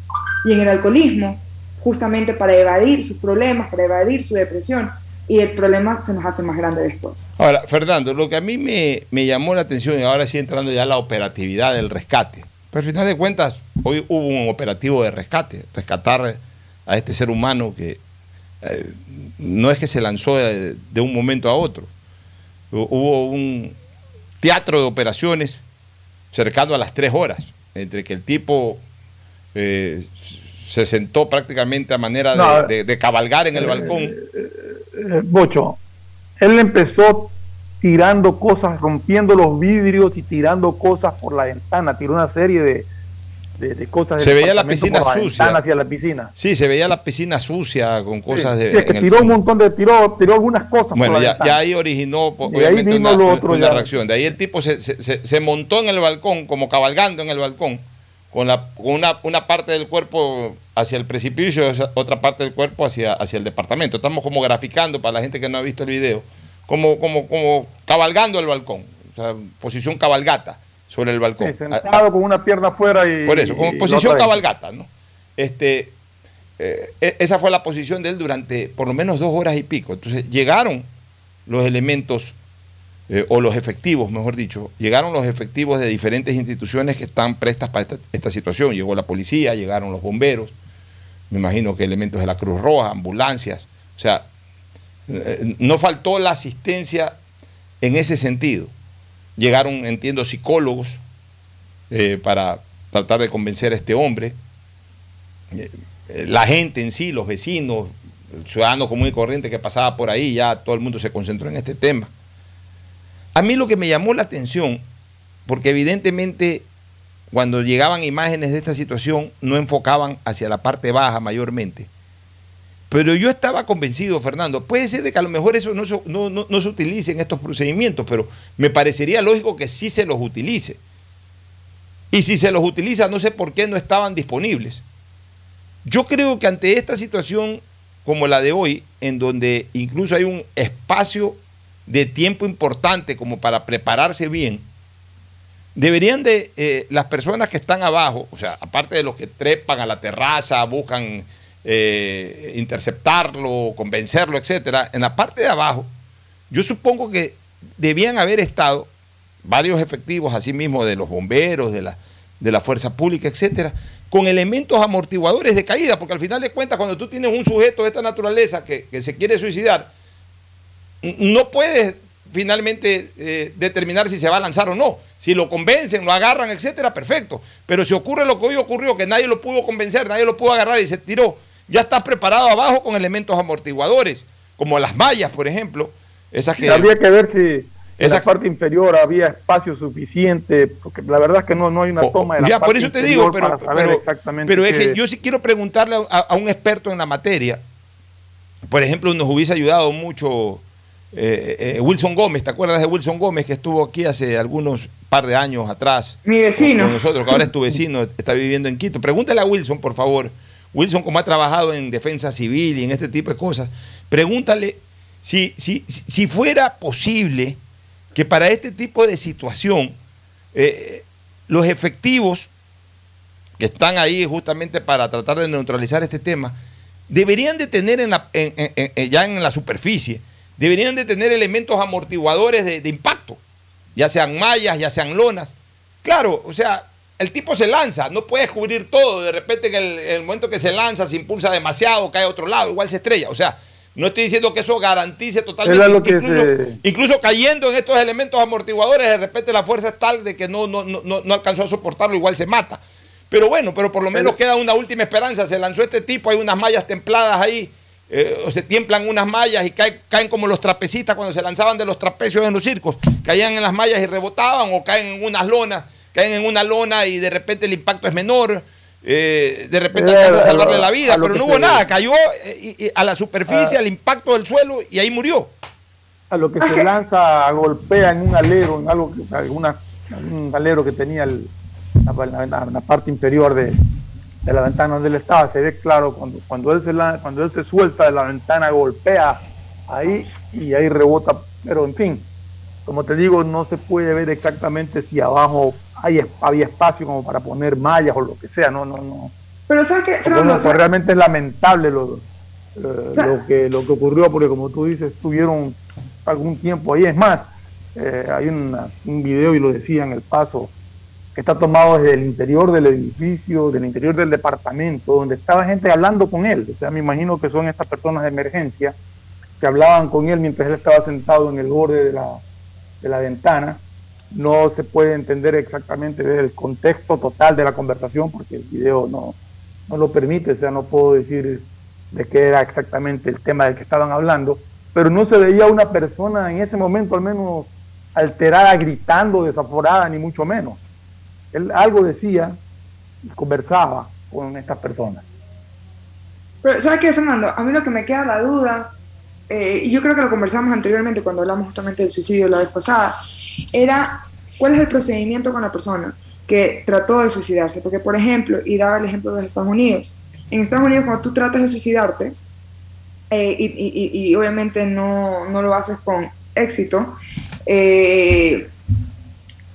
y en el alcoholismo justamente para evadir sus problemas, para evadir su depresión. Y el problema se nos hace más grande después. Ahora, Fernando, lo que a mí me, me llamó la atención, y ahora sí entrando ya a la operatividad del rescate, pero al final de cuentas, hoy hubo un operativo de rescate, rescatar a este ser humano que eh, no es que se lanzó de, de un momento a otro. Hubo un teatro de operaciones cercano a las tres horas, entre que el tipo eh, se sentó prácticamente a manera de, No, de- de cabalgar en el eh, balcón. Eh, Bocho, él empezó tirando cosas, rompiendo los vidrios y tirando cosas por la ventana, tiró una serie de, de- de cosas. Se veía la piscina sucia. hacia la piscina. Sí, se veía la piscina sucia con cosas Sí, de. sí, es que en el tiró un montón de, tiró, tiró algunas cosas Bueno, por ya, ahí originó Y ahí vino una, lo otro una ya. reacción. De ahí el tipo se, se- se- se montó en el balcón, como cabalgando en el balcón, con, la, con una, una parte del cuerpo hacia el precipicio otra parte del cuerpo hacia, hacia el departamento. Estamos como graficando para la gente que no ha visto el video, como, como, como cabalgando el balcón, o sea, posición cabalgata sobre el balcón. Sí, sentado con una pierna afuera y. Por eso, como posición cabalgata, ¿no? Este, eh, e- esa fue la posición de él durante por lo menos dos horas y pico. Entonces llegaron los elementos, eh, o los efectivos, mejor dicho, llegaron los efectivos de diferentes instituciones que están prestas para esta, esta situación. Llegó la policía, llegaron los bomberos, me imagino que elementos de la Cruz Roja, ambulancias. O sea, eh, no faltó la asistencia en ese sentido. Llegaron, entiendo, psicólogos eh, para tratar de convencer a este hombre. Eh, la gente en sí, los vecinos, el ciudadano común y corriente que pasaba por ahí, ya todo el mundo se concentró en este tema. A mí lo que me llamó la atención, porque evidentemente cuando llegaban imágenes de esta situación no enfocaban hacia la parte baja mayormente. Pero yo estaba convencido, Fernando, puede ser de que a lo mejor eso no, no- no- no se utilice en estos procedimientos, pero me parecería lógico que sí se los utilice. Y si se los utiliza, no sé por qué no estaban disponibles. Yo creo que ante esta situación como la de hoy, en donde incluso hay un espacio de tiempo importante como para prepararse bien, deberían de eh, las personas que están abajo, o sea, aparte de los que trepan a la terraza, buscan eh, interceptarlo, convencerlo, etcétera, en la parte de abajo, yo supongo que debían haber estado varios efectivos, así mismo de los bomberos, de la, de fuerza pública, etcétera, con elementos amortiguadores de caída, porque al final de cuentas, cuando tú tienes un sujeto de esta naturaleza que, se quiere suicidar, no puedes finalmente eh, determinar si se va a lanzar o no. Si lo convencen, lo agarran, etcétera, perfecto. Pero si ocurre lo que hoy ocurrió, que nadie lo pudo convencer, nadie lo pudo agarrar y se tiró, ya estás preparado abajo con elementos amortiguadores, como las mallas, por ejemplo, esas que... Habría que ver si en Esa- la parte inferior había espacio suficiente, porque la verdad es que no, no hay una toma de la Ya, parte por eso te digo, pero, exactamente pero es que yo sí quiero preguntarle a, a un experto en la materia. Por ejemplo, nos hubiese ayudado mucho eh, eh, Wilson Gómez. ¿Te acuerdas de Wilson Gómez que estuvo aquí hace algunos par de años atrás? Mi vecino. Con nosotros, que ahora es tu vecino, está viviendo en Quito. Pregúntale a Wilson, por favor. Wilson, como ha trabajado en defensa civil y en este tipo de cosas, pregúntale si, si, si fuera posible que para este tipo de situación eh, los efectivos que están ahí justamente para tratar de neutralizar este tema, deberían de tener en la- ya en la superficie, deberían de tener elementos amortiguadores de, de impacto, ya sean mallas, ya sean lonas. Claro, o sea, el tipo se lanza, no puedes cubrir todo, de repente en el, en el momento que se lanza se impulsa demasiado, cae a otro lado, igual se estrella, o sea, no estoy diciendo que eso garantice totalmente, lo que incluso, se- incluso cayendo en estos elementos amortiguadores, de repente la fuerza es tal de que no, no, no, no- no alcanzó a soportarlo, igual se mata. Pero bueno, pero por lo menos queda una última esperanza. Se lanzó este tipo, hay unas mallas templadas ahí, eh, o se tiemplan unas mallas y caen, caen como los trapecistas cuando se lanzaban de los trapecios en los circos. Caían en las mallas y rebotaban, o caen en unas lonas, caen en una lona y de repente el impacto es menor. eh, de repente Eh, alcanza a salvarle la vida, pero no hubo nada. Cayó eh, y- y a la superficie, Ah. al impacto del suelo y ahí murió. a lo que se lanza, golpea en un alero, en algo que, alguna, algún alero que tenía el- la, la- la- la parte inferior de, de la ventana donde él estaba, se ve claro cuando, cuando él se la- cuando él se suelta de la ventana, golpea ahí y ahí rebota, pero en fin, como te digo, no se puede ver exactamente si abajo hay, había espacio como para poner mallas o lo que sea, no, no, no. Pero ¿sabes O sea, pues, realmente es lamentable lo, eh, sea- lo, que, lo que ocurrió, porque como tú dices, estuvieron algún tiempo ahí. Es más, eh, hay una- un video, y lo decía en el paso, que está tomado desde el interior del edificio, del interior del departamento, donde estaba gente hablando con él. O sea, me imagino que son estas personas de emergencia que hablaban con él mientras él estaba sentado en el borde de la, de la ventana. No se puede entender exactamente el contexto total de la conversación porque el video no, no lo permite, o sea, no puedo decir de qué era exactamente el tema del que estaban hablando, pero no se veía una persona en ese momento al menos alterada, gritando, desaforada, ni mucho menos. Él algo decía y conversaba con estas personas. Pero, ¿sabes qué, Fernando? A mí lo que me queda la duda, eh, y yo creo que lo conversamos anteriormente cuando hablamos justamente del suicidio la vez pasada, era cuál es el procedimiento con la persona que trató de suicidarse. Porque, por ejemplo, y daba el ejemplo de los Estados Unidos, en Estados Unidos cuando tú tratas de suicidarte, eh, y, obviamente no, no, lo haces con éxito, eh,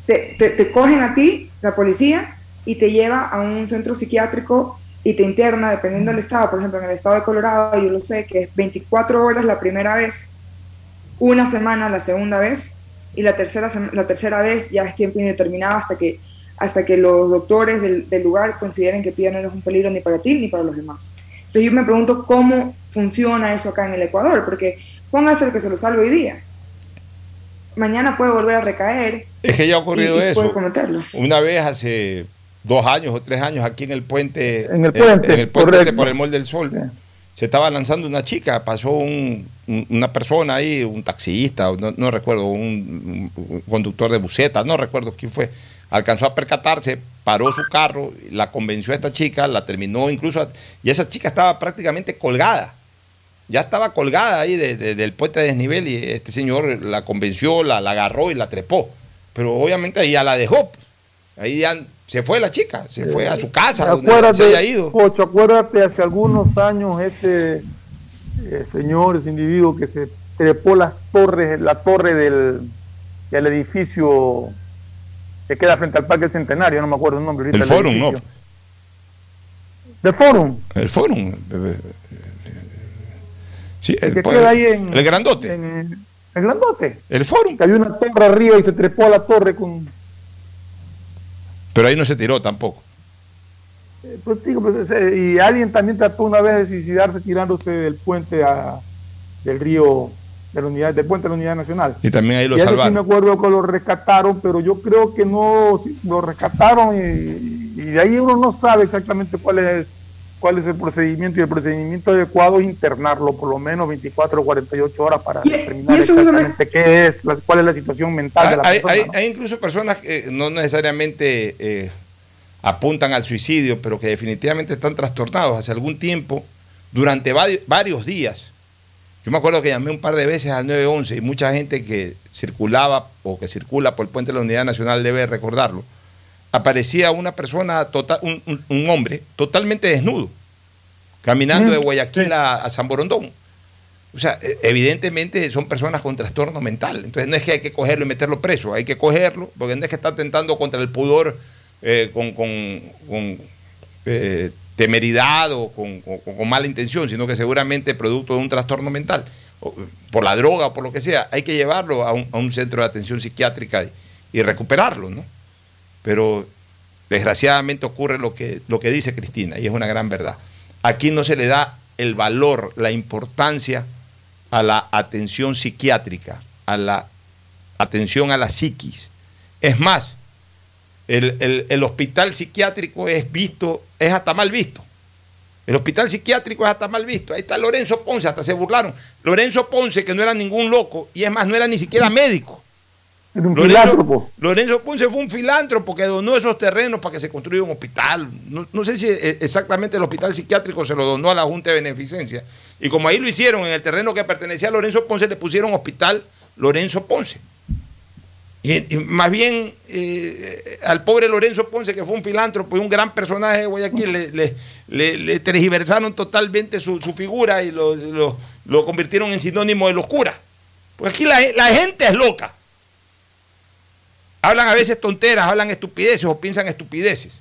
te, te cogen a ti, la policía, y te lleva a un centro psiquiátrico y te interna, dependiendo del estado, por ejemplo, en el estado de Colorado, yo lo sé, que es 24 horas la primera vez, una semana la segunda vez, y la tercera, la tercera vez ya es tiempo indeterminado hasta que, hasta que los doctores del, del lugar consideren que tú ya no eres un peligro ni para ti ni para los demás. Entonces yo me pregunto cómo funciona eso acá en el Ecuador, porque póngase que se lo salve hoy día. Mañana puede volver a recaer. Es que ya ha ocurrido y, y eso. Puede cometerlo. Una vez hace dos años o tres años aquí en el puente, En el puente, eh, en el puente correcto. por el Mall del Sol. Se estaba lanzando una chica, pasó un- un- una persona ahí, un taxista, no, no recuerdo, un, un conductor de buseta, no recuerdo quién fue, alcanzó a percatarse, paró su carro, la convenció a esta chica, la terminó incluso, y esa chica estaba prácticamente colgada, ya estaba colgada ahí de- de- del puente de desnivel y este señor la convenció, la, la agarró y la trepó, pero obviamente ahí ya la dejó, pues. ahí ya se fue la chica, se fue a su casa, donde se haya ido. Pocho, acuérdate hace algunos años ese eh, señor, ese individuo que se trepó las torres, la torre del, del edificio que queda frente al Parque Centenario, no me acuerdo el nombre ahorita. El Fórum, ¿no? edificio. ¿Del Fórum? El Fórum. Sí, El el, que pues, queda ahí en... el grandote. en- el grandote. El Fórum. Que había una torre arriba y se trepó a la torre con... Pero ahí no se tiró tampoco. eh, Pues digo, pues, eh, y alguien también trató una vez de suicidarse tirándose del puente a, del río, de la unidad, del puente de la Unidad Nacional. Y también ahí lo y ese sí me salvaron. acuerdo que lo rescataron, pero yo creo que no, lo rescataron y, y de ahí uno no sabe exactamente cuál es cuál es el procedimiento y el procedimiento adecuado es internarlo por lo menos 24 o 48 horas para determinar y eso exactamente qué es, la- cuál es la situación mental de la Hay, persona. hay- ¿no? hay incluso personas que no necesariamente eh, apuntan al suicidio, pero que definitivamente están trastornados hace algún tiempo, durante vari- varios días. Yo me acuerdo que llamé un par de veces al 911 y mucha gente que circulaba o que circula por el puente de la Unidad Nacional debe recordarlo. Aparecía una persona, total, un, un- un hombre, totalmente desnudo, caminando de Guayaquil a, a San Borondón. O sea, e- evidentemente son personas con trastorno mental. Entonces no es que hay que cogerlo y meterlo preso, hay que cogerlo, porque no es que está tentando contra el pudor eh, con, con- con, eh, temeridad o con, con- con mala intención, sino que seguramente producto de un trastorno mental, o por la droga o por lo que sea, hay que llevarlo a un, a un centro de atención psiquiátrica y, y recuperarlo, ¿no? Pero desgraciadamente ocurre lo que, lo que dice Cristina, y es una gran verdad. Aquí no se le da el valor, la importancia a la atención psiquiátrica, a la atención a la psiquis. Es más, el, el- el hospital psiquiátrico es visto, es hasta mal visto. El hospital psiquiátrico es hasta mal visto. Ahí está Lorenzo Ponce, hasta se burlaron. Lorenzo Ponce, que no era ningún loco, y es más, no era ni siquiera médico. Era un Lorenzo, filántropo. Lorenzo Ponce fue un filántropo que donó esos terrenos para que se construya un hospital. No, no sé si eh, exactamente el hospital psiquiátrico se lo donó a la Junta de Beneficencia. Y como ahí lo hicieron en el terreno que pertenecía a Lorenzo Ponce, le pusieron hospital Lorenzo Ponce. Y, y más bien eh, al pobre Lorenzo Ponce, que fue un filántropo y un gran personaje de Guayaquil, le, le- le- le tergiversaron totalmente su, su figura y lo, lo- lo convirtieron en sinónimo de locura. Porque aquí la, la gente es loca. Hablan a veces tonteras, hablan estupideces o piensan estupideces.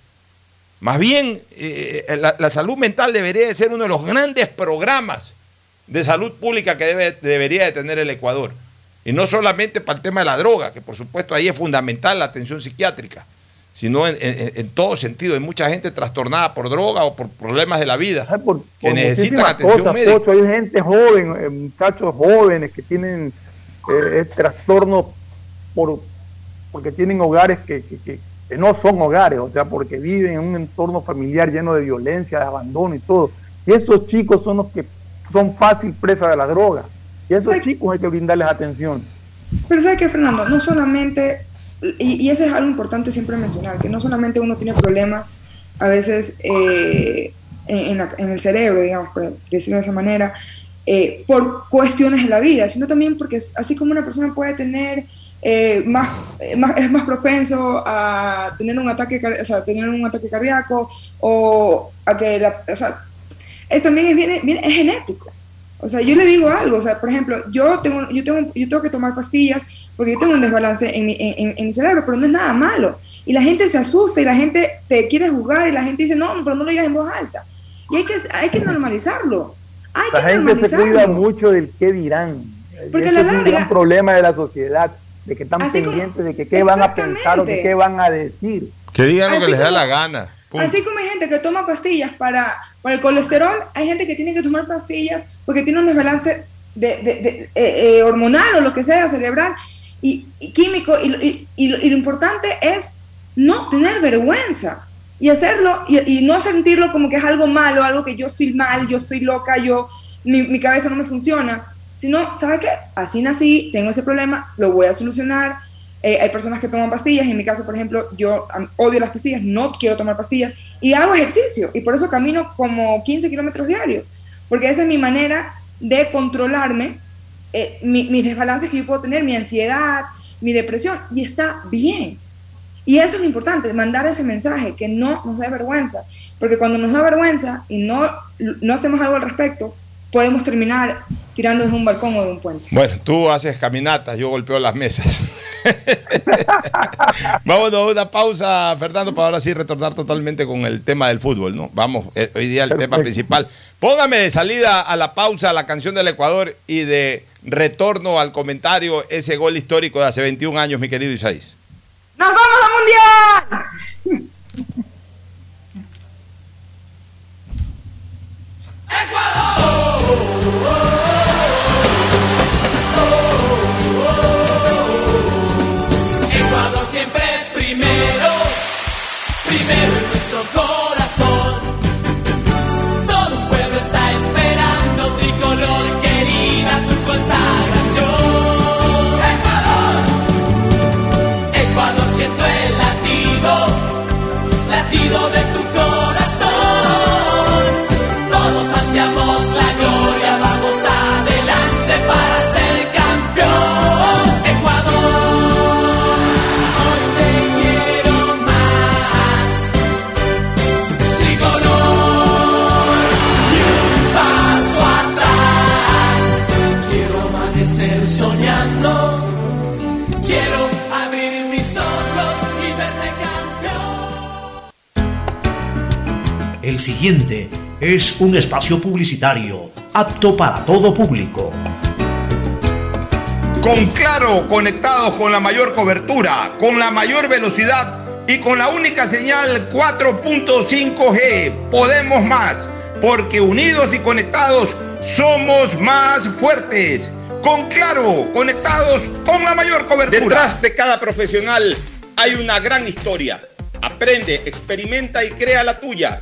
Más bien, eh, la, la salud mental debería de ser uno de los grandes programas de salud pública que debe- debería de tener el Ecuador. Y no solamente para el tema de la droga, que por supuesto ahí es fundamental la atención psiquiátrica, sino en, en- en todo sentido. Hay mucha gente trastornada por droga o por problemas de la vida que Por necesitan atención cosas, médica. Pocho, hay gente joven, eh, muchachos jóvenes que tienen eh, eh, trastornos por, porque tienen hogares que, que- que- que no son hogares, o sea, porque viven en un entorno familiar lleno de violencia, de abandono y todo. Y esos chicos son los que son fácil presa de la droga. Y a esos chicos hay que brindarles atención. Pero ¿sabes qué, Fernando? No solamente, y, y, eso es algo importante siempre mencionar, que no solamente uno tiene problemas a veces eh, en, en, la, en, el cerebro, digamos, por decirlo de esa manera, eh, por cuestiones de la vida, sino también porque así como una persona puede tener eh, más, más, es más propenso a tener un ataque, o sea, tener un ataque cardíaco o a que la, o sea, es también es, viene, viene, es genético. O sea, yo le digo algo, o sea, por ejemplo, yo tengo, yo tengo, yo tengo que tomar pastillas porque yo tengo un desbalance en mi, en, en mi cerebro, pero no es nada malo. Y la gente se asusta y la gente te quiere jugar y la gente dice, no, pero no lo digas en voz alta. Y hay que, hay que normalizarlo. Hay la que gente normalizarlo. se cuida mucho del qué dirán. Porque la es un larga- gran problema de la sociedad, de que están Así como- pendientes de que qué van a pensar o Exactamente. qué van a decir. Que digan lo Así que les da como- la gana. Así como hay gente que toma pastillas para, para el colesterol, hay gente que tiene que tomar pastillas porque tiene un desbalance de, de- de- eh, eh, hormonal o lo que sea, cerebral y, y químico. Y, lo- y- y lo- y lo importante es no tener vergüenza y hacerlo y, y no sentirlo como que es algo malo, algo que yo estoy mal, yo estoy loca, yo mi, mi cabeza no me funciona, sino, ¿sabes qué? Así nací, tengo ese problema, lo voy a solucionar. Eh, hay personas que toman pastillas, en mi caso, por ejemplo, yo odio las pastillas, no quiero tomar pastillas y hago ejercicio y por eso camino como 15 kilómetros diarios, porque esa es mi manera de controlarme, eh, mi- mis desbalances que yo puedo tener, mi ansiedad, mi depresión, y está bien. Y eso es lo importante, mandar ese mensaje, que no nos dé vergüenza, porque cuando nos da vergüenza y no, no hacemos algo al respecto, podemos terminar tirando desde un balcón o de un puente. Bueno, tú haces caminatas, yo golpeo las mesas. *laughs* Vamos a una pausa, Fernando, para ahora sí retornar totalmente con el tema del fútbol, ¿no? Vamos, eh, hoy día el tema principal. Póngame de salida a la pausa la canción del Ecuador y de retorno al comentario ese gol histórico de hace 21 años, mi querido Isaís. ¡Nos vamos al Mundial! *laughs* Ecuador latido de El siguiente es un espacio publicitario apto para todo público. Con Claro, conectados con la mayor cobertura, con la mayor velocidad y con la única señal 4.5G. Podemos más, porque unidos y conectados somos más fuertes. Con Claro, conectados con la mayor cobertura. Detrás de cada profesional hay una gran historia. Aprende, experimenta y crea la tuya.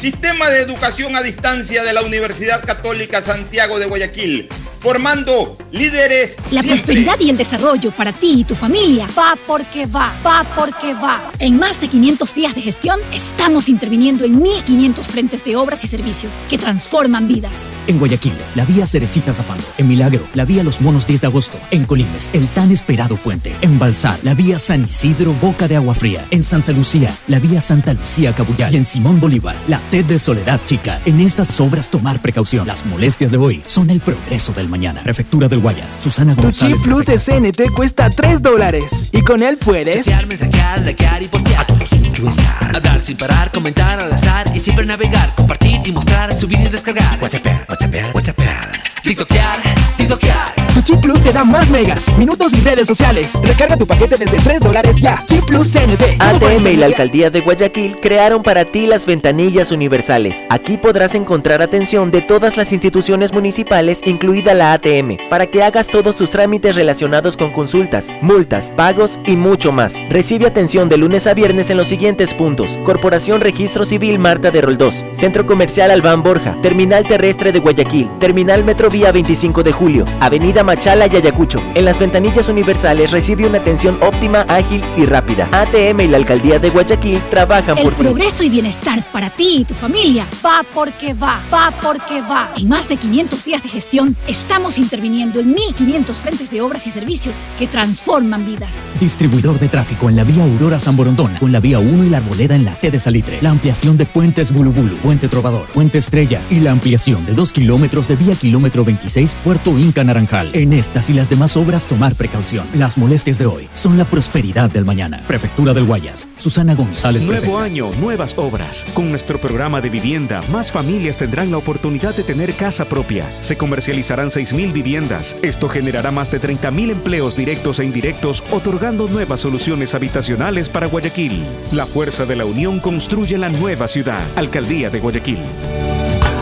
Sistema de educación a distancia de la Universidad Católica Santiago de Guayaquil, formando líderes. La siempre. prosperidad y el desarrollo para ti y tu familia va porque va, va porque va. En más de 500 días de gestión, estamos interviniendo en 1.500 frentes de obras y servicios que transforman vidas. En Guayaquil, la vía Cerecita Zafando. En Milagro, la vía Los Monos 10 de agosto. En Colimes, el tan esperado puente. En Balsar, la vía San Isidro Boca de Agua Fría. En Santa Lucía, la vía Santa Lucía Cabuyal. Y en Simón Bolívar, la TED de Soledad Chica. En estas obras tomar precaución. Las molestias de hoy son el progreso del mañana. Prefectura del Guayas. Susana Tu González. chip plus de CNT cuesta 3 dólares. Y con él puedes. Chatear, mensajear, likear y postear. A todos sin Hablar sin parar, comentar al azar y siempre navegar, compartir y mostrar, subir y descargar. WhatsApp, WhatsApp, WhatsApp. TikTokear, TikTokear. Tu chip plus te da más megas, minutos y redes sociales. Recarga tu paquete desde 3 dólares ya. Chip Plus CNT. ATM y la Alcaldía de Guayaquil crearon para ti las ventanillas universales. Aquí podrás encontrar atención de todas las instituciones municipales, incluida la ATM, para que hagas todos tus trámites relacionados con consultas, multas, pagos y mucho más. Recibe atención de lunes a viernes en los siguientes puntos. Corporación Registro Civil Marta de Roldós, Centro Comercial Albán Borja, Terminal Terrestre de Guayaquil, Terminal Metrovía 25 de Julio, Avenida Machala y Ayacucho. En las ventanillas universales recibe una atención óptima, ágil y rápida. ATM y la Alcaldía de Guayaquil trabajan El por ti. progreso y bienestar para ti y tu familia va porque va, va porque va. En más de 500 días de gestión, estamos interviniendo en 1.500 frentes de obras y servicios que transforman vidas. Distribuidor de tráfico en la vía Aurora San Borondona, con la vía 1 y la arboleda en la T de Salitre. La ampliación de puentes Bulubulu, Puente Trovador, Puente Estrella y la ampliación de 2 kilómetros de vía kilómetro 26 Puerto Inca Naranjal. En estas y las demás obras tomar precaución. Las molestias de hoy son la prosperidad del mañana. Prefectura del Guayas. Susana González. Nuevo prefecta. año, nuevas obras. Con nuestro programa de vivienda, más familias tendrán la oportunidad de tener casa propia. Se comercializarán 6.000 viviendas. Esto generará más de 30.000 empleos directos e indirectos, otorgando nuevas soluciones habitacionales para Guayaquil. La fuerza de la unión construye la nueva ciudad. Alcaldía de Guayaquil.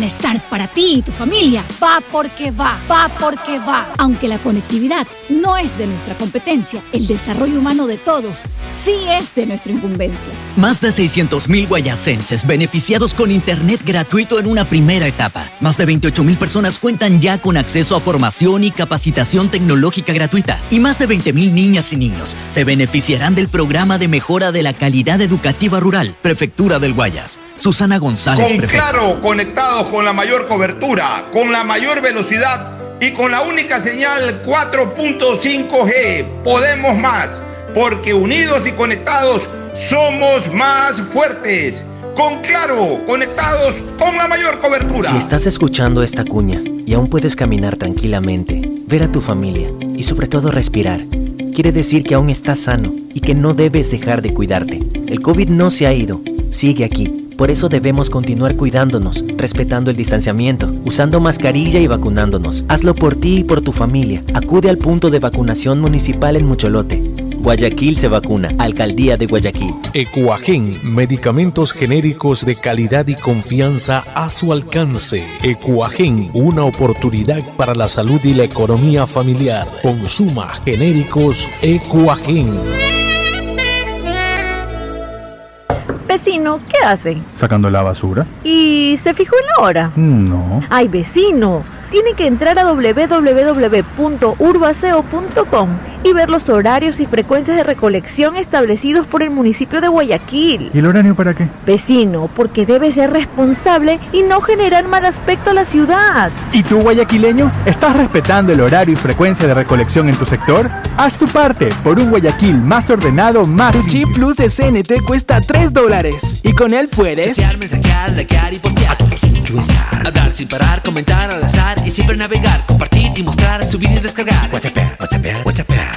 bienestar para ti y tu familia va porque va, va porque va. Aunque la conectividad no es de nuestra competencia, el desarrollo humano de todos sí es de nuestra incumbencia. Más de 600.000 guayasenses beneficiados con Internet gratuito en una primera etapa. Más de 28.000 personas cuentan ya con acceso a formación y capacitación tecnológica gratuita. Y más de 20.000 niñas y niños se beneficiarán del programa de mejora de la calidad educativa rural. Prefectura del Guayas. Susana González, Con prefecta. Claro, conectados con la mayor cobertura, con la mayor velocidad y con la única señal 4.5G. Podemos más, porque unidos y conectados somos más fuertes. Con Claro, conectados con la mayor cobertura. Si estás escuchando esta cuña y aún puedes caminar tranquilamente, ver a tu familia y sobre todo respirar, quiere decir que aún estás sano y que no debes dejar de cuidarte. El COVID no se ha ido, sigue aquí. Por eso debemos continuar cuidándonos, respetando el distanciamiento, usando mascarilla y vacunándonos. Hazlo por ti y por tu familia. Acude al punto de vacunación municipal en Mucholote. Guayaquil se vacuna. Alcaldía de Guayaquil. Ecuagen, medicamentos genéricos de calidad y confianza a su alcance. Ecuagen, una oportunidad para la salud y la economía familiar. Consuma genéricos Ecuagen. Vecino, ¿qué hace? Sacando la basura. ¿Y se fijó en la hora? No. Ay, vecino, tiene que entrar a www.urbaceo.com y ver los horarios y frecuencias de recolección establecidos por el municipio de Guayaquil. ¿Y el horario para qué? Vecino, porque debe ser responsable y no generar mal aspecto a la ciudad. ¿Y tú, guayaquileño, estás respetando el horario y frecuencia de recolección en tu sector? Haz tu parte por un Guayaquil más ordenado, más Tu chip plus de CNT cuesta 3 dólares y con él puedes Chatear, mensajear, likear y postear. A todos. Hablar sin parar, comentar al azar y siempre navegar, compartir y mostrar, subir y descargar. WhatsApp, WhatsApp, WhatsApp.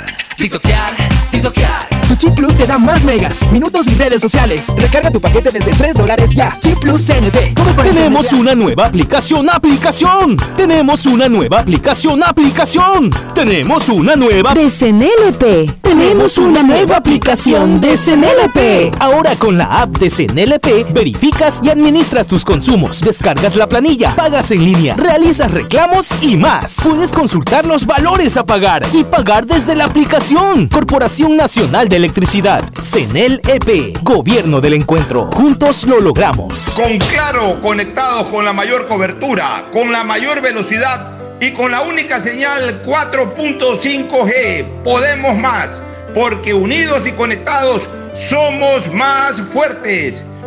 TikTokear, TikTokear. Tu Chip Plus te da más megas, minutos y redes sociales. Recarga tu paquete desde 3 dólares ya. Chip Plus CNT. ¿Cómo para Tenemos una nueva aplicación, aplicación. Tenemos una nueva aplicación, aplicación. Tenemos una nueva de CNLP. Tenemos una nueva aplicación de CNLP. Ahora con la app de CNLP verificas y administras tus consumos, descargas la planilla, pagas en línea, realizas reclamos y más. Puedes consultar los valores a pagar y pagar desde la aplicación. Corporación Nacional de Electricidad, CNLEP, Gobierno del Encuentro. Juntos lo logramos. Con Claro, conectados con la mayor cobertura, con la mayor velocidad y con la única señal 4.5G. Podemos más, porque unidos y conectados somos más fuertes.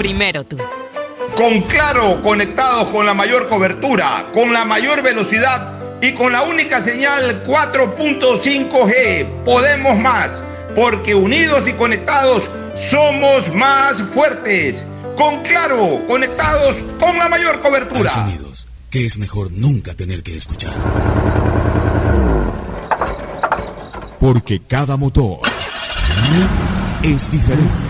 Primero tú. Con Claro, conectados con la mayor cobertura, con la mayor velocidad y con la única señal 4.5G. Podemos más, porque unidos y conectados somos más fuertes. Con Claro, conectados con la mayor Hay cobertura. sonidos que es mejor nunca tener que escuchar. Porque cada motor es diferente.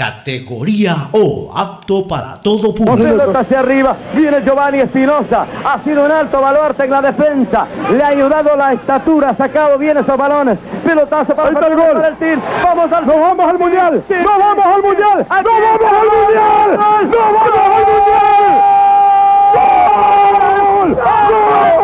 categoría O, apto para todo público. Hacia arriba, viene Giovanni Espinosa, ha sido un alto baluarte en la defensa, le ha ayudado la estatura, ha sacado bien esos balones, pelotazo para, para el gol, el tir. vamos al, no vamos al mundial, no vamos al mundial, no vamos al mundial, no vamos al mundial. ¡Gol! ¡Gol!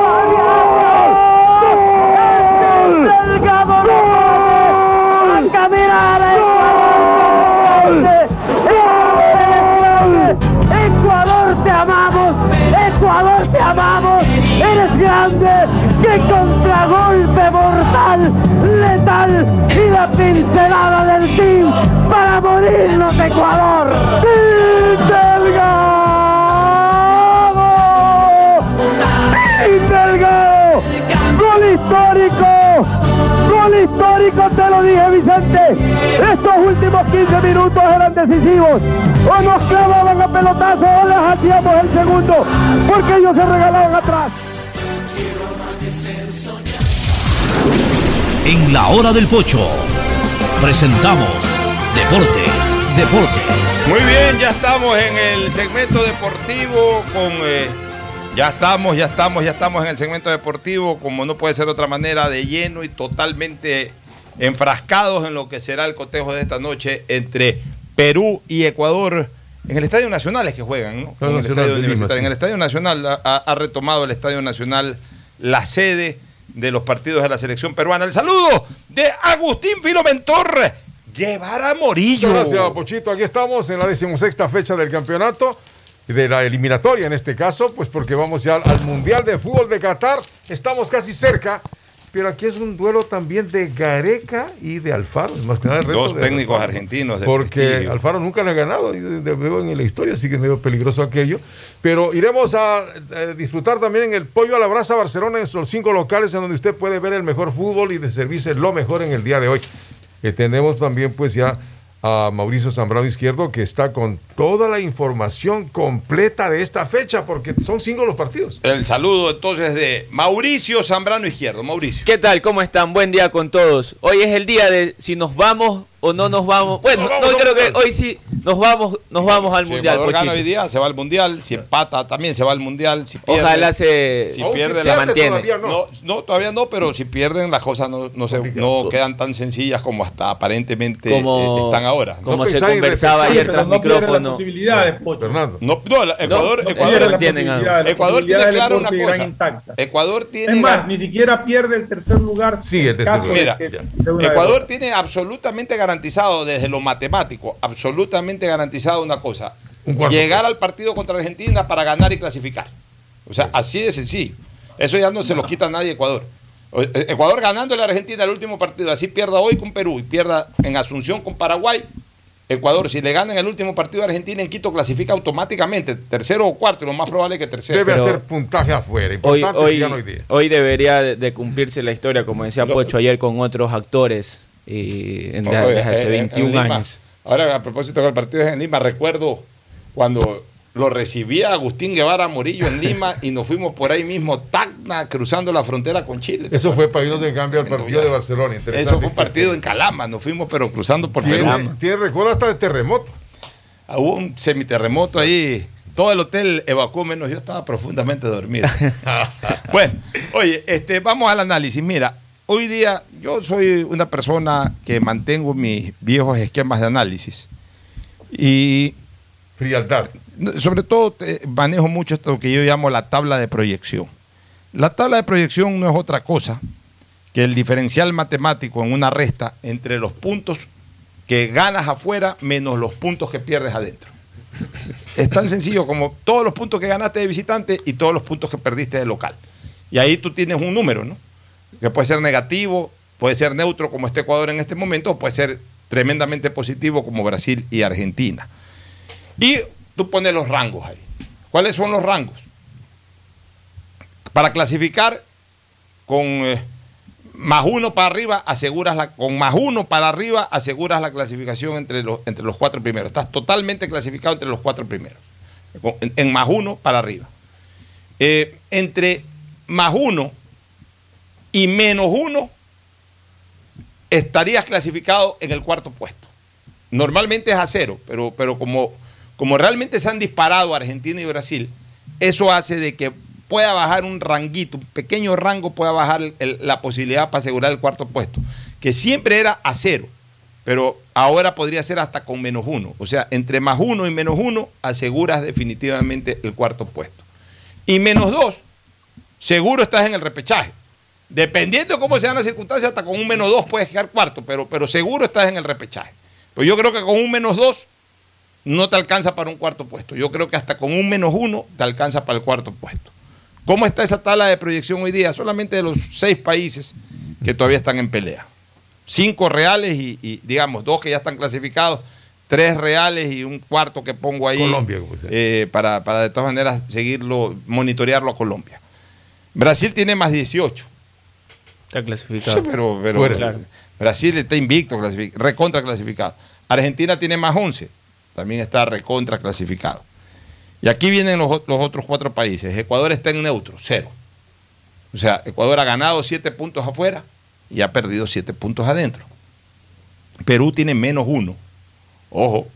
Contragolpe mortal, letal y la pincelada del team para morirnos Ecuador. ¡Sí, Delgado! ¡Gol histórico! ¡Gol histórico! Te lo dije, Vicente. Estos últimos 15 minutos eran decisivos. O nos clavaban a pelotazo o les hacíamos el segundo. Porque ellos se regalaban atrás. En la hora del pocho presentamos Deportes, Deportes. Muy bien, ya estamos en el segmento deportivo con... eh, ya estamos, ya estamos, ya estamos en el segmento deportivo, como no puede ser de otra manera, de lleno y totalmente enfrascados en lo que será el cotejo de esta noche entre Perú y Ecuador. En el Estadio Nacional es que juegan, ¿no? En el Estadio Universitario. sí. En el Estadio Nacional ha retomado el Estadio Nacional la sede de los partidos de la selección peruana. El saludo de Agustín Filomentor. Llevar a Morillo. Gracias, Pochito. Aquí estamos en la decimosexta fecha del campeonato, de la eliminatoria en este caso, pues porque vamos ya al Mundial de Fútbol de Qatar. Estamos casi cerca, pero aquí es un duelo también de Gareca y de Alfaro. Más que nada Dos de técnicos Alfaro. argentinos. de Porque prestigio. Alfaro nunca le ha ganado, y de- de- veo en la historia, así que es medio peligroso aquello. Pero iremos a eh, disfrutar también en el Pollo a la Brasa Barcelona, en los cinco locales en donde usted puede ver el mejor fútbol y de servirse lo mejor en el día de hoy. Eh, tenemos también pues ya a Mauricio Zambrano Izquierdo que está con toda la información completa de esta fecha, porque son cinco los partidos. El saludo entonces de Mauricio Zambrano Izquierdo. Mauricio. ¿Qué tal? ¿Cómo están? Buen día con todos. Hoy es el día de si nos vamos o no nos vamos. Bueno, Nos no, vamos al creo que hoy sí nos vamos, nos vamos al Si mundial. Ecuador gana hoy día, se va al mundial. Si empata, también se va al mundial. Si pierde, Ojalá se- si pierde, si se mantiene. todavía no. No, no, todavía no, pero si pierden, las cosas no, no, se, no quedan tan sencillas como hasta aparentemente Como- eh, están ahora. como se conversaba ayer tras micrófono. Posibilidades, Pocho. Fernando. No, Ecuador, no, Ecuador, no. Las Ecuador tiene clara una cosa. Ecuador tiene. Es más, ni siquiera pierde el tercer lugar. Sí, el tercer Mira, Ecuador derrota. tiene absolutamente garantizado desde lo matemático, absolutamente garantizado una cosa, llegar al partido contra Argentina para ganar y clasificar. O sea, así de sencillo. Eso ya no se lo quita a nadie Ecuador. Eh, Ecuador ganando a la Argentina el último partido, así pierda hoy con Perú y pierda en Asunción con Paraguay. Ecuador, si le gana en el último partido a Argentina en Quito, clasifica automáticamente, tercero o cuarto, y lo más probable es que tercero. Debe Pero- hacer puntaje afuera. Hoy, Importante hoy, si gana hoy día. hoy debería de, cumplirse la historia, como decía Pocho ayer, con otros actores y en- Oye, desde hace eh, en 21 Lima, años. Ahora, a propósito del partido en Lima, recuerdo cuando lo recibía Agustín Guevara Morillo en Lima y nos fuimos por ahí mismo, Tacna, cruzando la frontera con Chile. Eso fue para irnos de cambio al partido de Barcelona. Interesante Eso fue un partido en Calama, nos fuimos pero cruzando por Perú. Tiene, tiene recuerdo hasta de terremoto. Ah, Hubo un semiterremoto ahí. Todo el hotel evacuó menos yo estaba profundamente dormido. *laughs* bueno, oye, este, vamos al análisis. Mira, hoy día yo soy una persona que mantengo mis viejos esquemas de análisis. Y. Frialdad. Sobre todo te- manejo mucho esto que yo llamo la tabla de proyección. La tabla de proyección no es otra cosa que el diferencial matemático en una resta entre los puntos que ganas afuera menos los puntos que pierdes adentro. Es tan sencillo como todos los puntos que ganaste de visitante y todos los puntos que perdiste de local. Y ahí tú tienes un número, ¿no? Que puede ser negativo, puede ser neutro como este Ecuador en este momento, o puede ser tremendamente positivo como Brasil y Argentina. Y tú pones los rangos ahí. ¿Cuáles son los rangos? Para clasificar con eh, más uno para arriba, aseguras la, con más uno para arriba, aseguras la clasificación entre los, entre los cuatro primeros. Estás totalmente clasificado entre los cuatro primeros. En más uno para arriba. Eh, entre más uno y menos uno, estarías clasificado en el cuarto puesto. Normalmente es a cero, pero, pero como, como realmente se han disparado Argentina y Brasil, eso hace de que pueda bajar un ranguito, un pequeño rango pueda bajar la posibilidad para asegurar el cuarto puesto, que siempre era a cero, pero ahora podría ser hasta con menos uno. O sea, entre más uno y menos uno aseguras definitivamente el cuarto puesto. Y menos dos, seguro estás en el repechaje. Dependiendo de cómo sean las circunstancias, hasta con un menos dos puedes quedar cuarto, pero, pero seguro estás en el repechaje. Pues yo creo que con un menos dos no te alcanza para un cuarto puesto. Yo creo que hasta con un menos uno te alcanza para el cuarto puesto. ¿Cómo está esa tabla de proyección hoy día? Solamente de los seis países que todavía están en pelea. Cinco reales y, y, digamos, dos que ya están clasificados, tres reales y un cuarto que pongo ahí Colombia, eh, para, para de todas maneras seguirlo, monitorearlo a Colombia. Brasil tiene más 18. Está clasificado. Sí, pero, pero Fuera. Claro. Brasil está invicto, clasific- recontra clasificado. Argentina tiene más 11, también está recontra clasificado. Y aquí vienen los, los otros cuatro países. Ecuador está en neutro, cero. O sea, Ecuador ha ganado siete puntos afuera y ha perdido siete puntos adentro. Perú tiene menos uno. Ojo,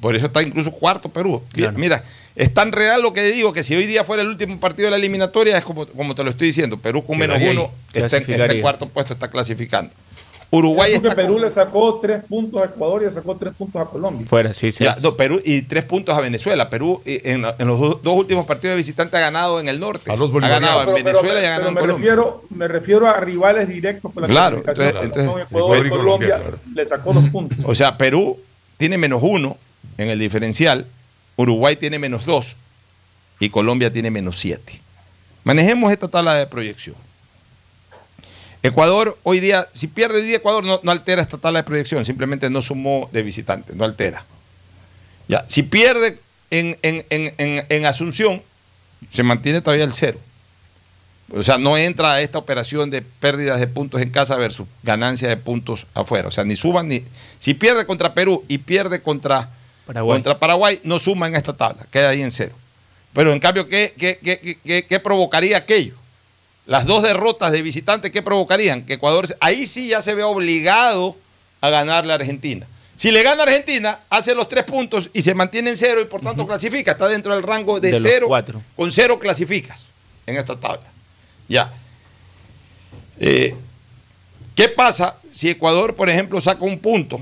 por eso está incluso cuarto Perú. Mira, Mira, es tan real lo que digo que si hoy día fuera el último partido de la eliminatoria, es como, como te lo estoy diciendo. Perú con menos uno está en, está en Clasificaría. cuarto puesto, está clasificando. Uruguay Porque está Perú con- le sacó tres puntos a Ecuador y le sacó tres puntos a Colombia. Fuera, sí, sí. Ya, no, Perú y tres puntos a Venezuela. Perú eh, en, en los dos, últimos partidos de visitante ha ganado en el norte. ha ganado en Pero- pero- Venezuela y ha ganado en me Colombia. refiero, me refiero a rivales directos por la Claro, clasificación. entonces- Como entonces- Ecuador y Ecuador y Colombia, Colombia, le sacó dos puntos. O sea, Perú tiene menos uno en el diferencial, Uruguay tiene menos dos y Colombia tiene menos siete. Manejemos esta tabla de proyección. Ecuador hoy día, si pierde hoy día Ecuador, no, no altera esta tabla de proyección, simplemente no sumó de visitante, no altera. Ya, si pierde en, en- en- en- Asunción, se mantiene todavía el cero. O sea, no entra a esta operación de pérdidas de puntos en casa versus ganancia de puntos afuera. O sea, ni suban ni. Si pierde contra Perú y pierde contra Paraguay. contra Paraguay, no suma en esta tabla, queda ahí en cero. Pero en cambio, ¿qué, qué- qué- qué- qué- qué provocaría aquello? Las dos derrotas de visitante, ¿qué provocarían? Que Ecuador, ahí sí ya se ve obligado a ganarle a Argentina. Si le gana Argentina, hace los tres puntos y se mantiene en cero y por tanto clasifica. Está dentro del rango de, cero. cuatro. Con cero clasificas en esta tabla. Ya. Eh, ¿Qué pasa si Ecuador, por ejemplo, saca un punto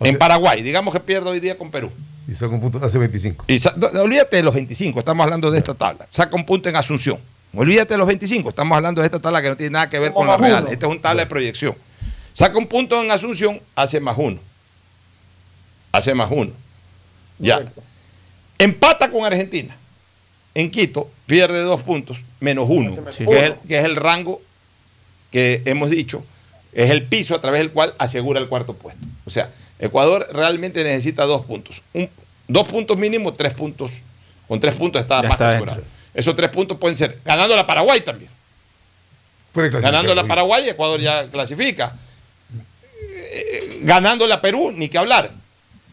en Paraguay? Digamos que pierde hoy día con Perú. Y saca un punto hace 25. Y sa- no, no, olvídate de los 25, estamos hablando de esta tabla. Saca un punto en Asunción. Olvídate de los 25, estamos hablando de esta tabla que no tiene nada que ver Como con la real. uno. Esta es una tabla de proyección. Saca un punto en Asunción, hace más uno. Hace más uno. Ya. Empata con Argentina. En Quito pierde dos puntos, menos uno, que, es el, que es el rango que hemos dicho es el piso a través del cual asegura el cuarto puesto. O sea, Ecuador realmente necesita dos puntos. Un- dos puntos mínimo, tres puntos. Con tres puntos está Ya más está asegurado. Esos tres puntos pueden ser ganando la Paraguay también. Puede Ganando la. Paraguay, Ecuador ya clasifica. Ganando la Perú, ni que hablar.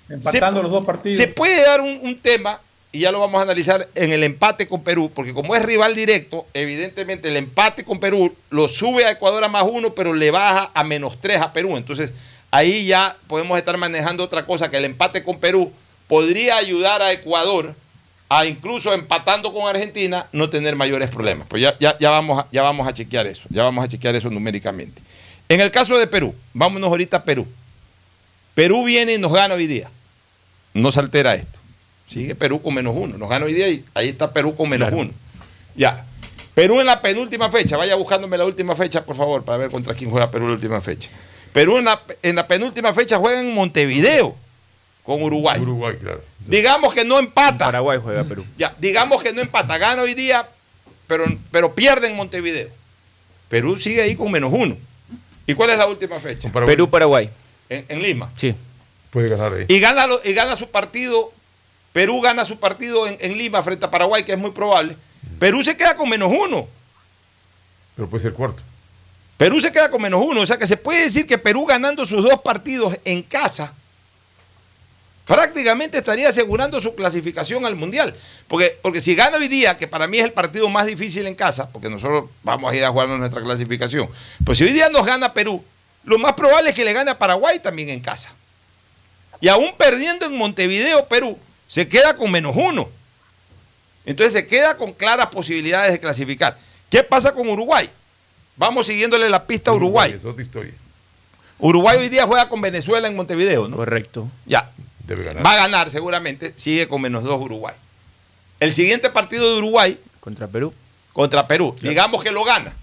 Empatando Se- los dos partidos. Se puede dar un, un tema, y ya lo vamos a analizar, en el empate con Perú, porque como es rival directo, evidentemente el empate con Perú lo sube a Ecuador a más uno, pero le baja a menos tres a Perú. Entonces, ahí ya podemos estar manejando otra cosa, que el empate con Perú podría ayudar a Ecuador a incluso empatando con Argentina no tener mayores problemas. Pues ya, ya, ya, vamos a, ya vamos a chequear eso, ya vamos a chequear eso numéricamente. En el caso de Perú, vámonos ahorita a Perú. Perú viene y nos gana hoy día. No se altera esto. Sigue Perú con menos uno. Nos gana hoy día y ahí está Perú con menos uno. Ya. Perú en la penúltima fecha. Vaya buscándome la última fecha, por favor, para ver contra quién juega Perú en la última fecha. Perú en la, en la penúltima fecha juega en Montevideo con Uruguay. Uruguay, claro. Digamos que no empata. Paraguay juega Perú. Ya, digamos que no empata. Gana hoy día, pero, pero pierde en Montevideo. Perú sigue ahí con menos uno. ¿Y cuál es la última fecha? Perú-Paraguay. En, en Lima. Sí. Puede ganar ahí. Y gana, y gana su partido, Perú gana su partido en, en Lima frente a Paraguay, que es muy probable. Perú se queda con menos uno. Pero puede ser cuarto. Perú se queda con menos uno. O sea que se puede decir que Perú ganando sus dos partidos en casa, prácticamente estaría asegurando su clasificación al Mundial. Porque, porque si gana hoy día, que para mí es el partido más difícil en casa, porque nosotros vamos a ir a jugarnos nuestra clasificación, pues si hoy día nos gana Perú, lo más probable es que le gane a Paraguay también en casa. Y aún perdiendo en Montevideo, Perú, se queda con menos uno. Entonces se queda con claras posibilidades de clasificar. ¿Qué pasa con Uruguay? Vamos siguiéndole la pista a Uruguay. Es otra historia. Uruguay hoy día juega con Venezuela en Montevideo, ¿no? Correcto. Ya. Debe ganar. Va a ganar seguramente, sigue con menos dos Uruguay. El siguiente partido de Uruguay Contra Perú. contra Perú, digamos que lo gana.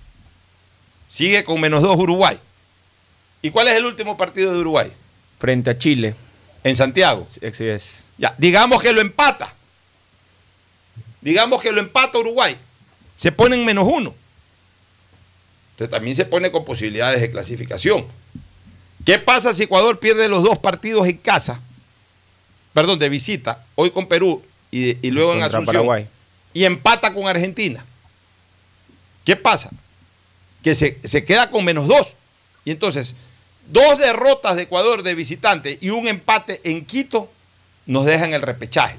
Sigue con menos dos Uruguay. ¿Y cuál es el último partido de Uruguay? Frente a Chile. En Santiago. Así es. Ya, digamos que lo empata. Digamos que lo empata Uruguay. Se pone en menos uno. Entonces también se pone con posibilidades de clasificación. ¿Qué pasa si Ecuador pierde los dos partidos en casa? Perdón, de visita, hoy con Perú y, y luego en Asunción. Paraguay. Y empata con Argentina. ¿Qué pasa? Que se, se queda con menos dos. Y entonces, dos derrotas de Ecuador de visitante y un empate en Quito nos dejan el repechaje.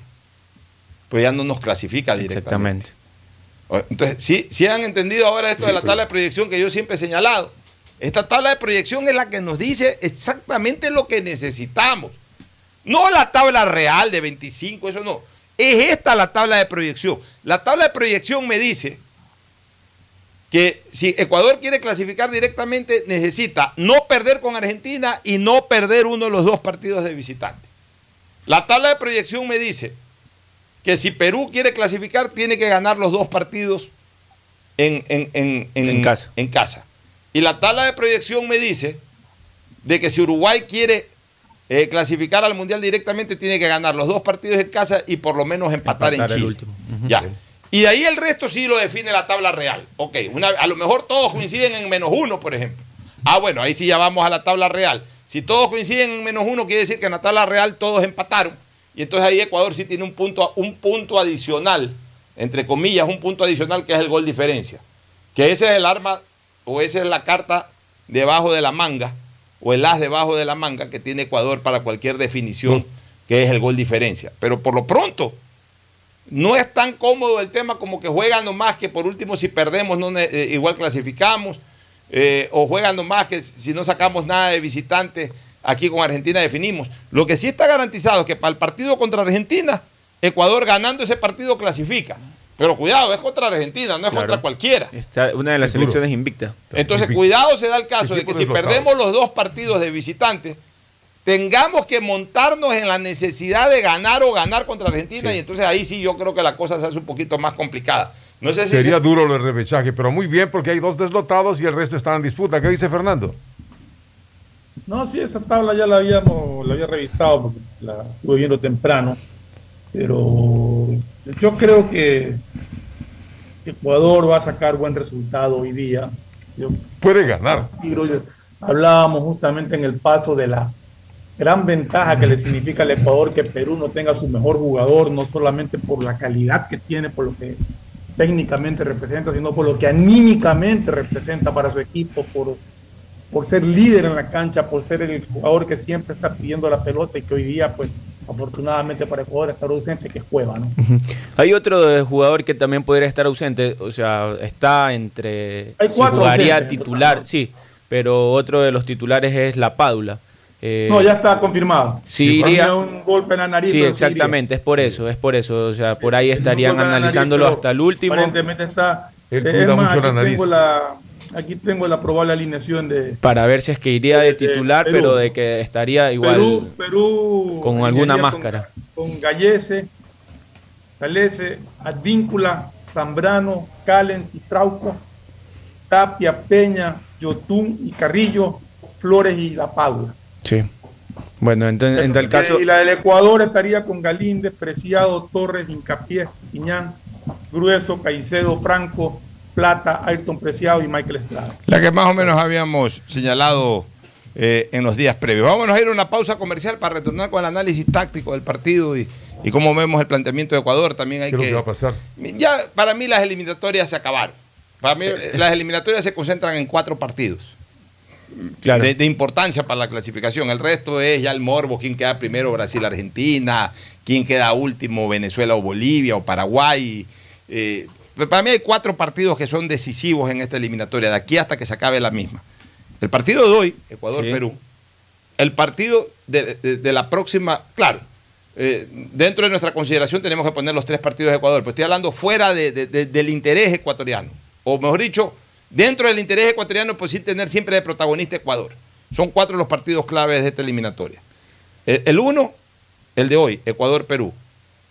Pues ya no nos clasifica directamente. Exactamente. Entonces, sí, sí han entendido ahora esto Sí, de la sí. tabla de proyección que yo siempre he señalado. Esta tabla de proyección es la que nos dice exactamente lo que necesitamos. No la tabla real de 25, eso no. Es esta la tabla de proyección. La tabla de proyección me dice que si Ecuador quiere clasificar directamente, necesita no perder con Argentina y no perder uno de los dos partidos de visitante. La tabla de proyección me dice que si Perú quiere clasificar, tiene que ganar los dos partidos en, en- en- en- casa. en casa. Y la tabla de proyección me dice de que si Uruguay quiere eh, clasificar al Mundial directamente, tiene que ganar los dos partidos en casa y por lo menos empatar, Empatar en el Chile. último. Ujú. Ya. Y de ahí el resto sí lo define la tabla real. Ok, una- a lo mejor todos coinciden en menos uno, por ejemplo. Ah, bueno, ahí sí ya vamos a la tabla real. Si todos coinciden en menos uno, quiere decir que en la tabla real todos empataron. Y entonces ahí Ecuador sí tiene un punto, un punto adicional, entre comillas, un punto adicional que es el gol diferencia. Que ese es el arma o esa es la carta debajo de la manga o el as debajo de la manga que tiene Ecuador para cualquier definición, que es el gol diferencia. Pero por lo pronto, no es tan cómodo el tema como que juegan nomás que por último si perdemos no eh, igual clasificamos eh, o juegan nomás que si no sacamos nada de visitantes aquí con Argentina definimos. Lo que sí está garantizado es que para el partido contra Argentina, Ecuador ganando ese partido clasifica. Pero cuidado, es contra Argentina, no es Claro. contra cualquiera. Está una de las Seguro. selecciones invictas. Entonces, cuidado se da el caso de que si perdemos los dos partidos de visitantes, tengamos que montarnos en la necesidad de ganar o ganar contra Argentina Sí. y entonces ahí sí yo creo que la cosa se hace un poquito más complicada. No sé si Sería se- duro del repechaje, pero muy bien porque hay dos deslotados y el resto está en disputa. ¿Qué dice Fernando? No, sí, esa tabla ya la habíamos, la había revisado porque la estuve viendo temprano, pero yo creo que Ecuador va a sacar buen resultado hoy día Yo- Puede ganar. Yo- hablábamos justamente en el paso de la gran ventaja que le significa al Ecuador que Perú no tenga su mejor jugador, no solamente por la calidad que tiene, por lo que técnicamente representa, sino por lo que anímicamente representa para su equipo, por, por ser líder en la cancha, por ser el jugador que siempre está pidiendo la pelota y que hoy día, pues, afortunadamente para Ecuador está ausente, que es Cueva, ¿no? Hay otro eh, jugador que también podría estar ausente, o sea, está entre Hay si cuatro jugaría ausentes titular, sí, pero otro de los titulares es La Padula. Eh, No, ya está confirmado. Sí, Tenía iría- un golpe en la nariz. Sí, pero sí iría. exactamente, es por eso, es por eso, o sea, por ahí estarían nariz, analizándolo hasta el último. Aparentemente está. Él cuida es más, mucho la nariz. Tengo la, aquí tengo la probable alineación de Para ver si es que iría de de titular, pero de que estaría igual Perú. Perú con alguna con- máscara. Con, Gallese, Talese, Advíncula, Zambrano, Callens y Trauco, Tapia, Peña, Yotún y Carrillo, Flores y La Paula. Sí. Bueno, entonces, en tal caso, Y la del Ecuador estaría con Galíndez, Preciado, Torres, Incapié, Piñán, Grueso, Caicedo, Franco, Plata, Ayrton Preciado y Michael Estrada. La que más o menos habíamos señalado eh, en los días previos. Vámonos a ir a una pausa comercial para retornar con el análisis táctico del partido y, y cómo vemos el planteamiento de Ecuador. También hay ¿Qué es lo que. que va a pasar? Ya, para mí las eliminatorias se acabaron. Para mí las eliminatorias se concentran en cuatro partidos. De, de importancia para la clasificación. El resto es ya el morbo, quién queda primero, Brasil, Argentina, quién queda último, Venezuela o Bolivia o Paraguay. Eh, para mí hay cuatro partidos que son decisivos en esta eliminatoria, de aquí hasta que se acabe la misma. El partido de hoy, Ecuador-Perú. El partido de, de- de la próxima, claro, eh, dentro de nuestra consideración tenemos que poner los tres partidos de Ecuador, pero estoy hablando fuera de- de- de- del interés ecuatoriano. O mejor dicho, dentro del interés ecuatoriano, pues sí tener siempre de protagonista Ecuador. Son cuatro los partidos claves de esta eliminatoria. El, el uno, el de hoy, Ecuador-Perú.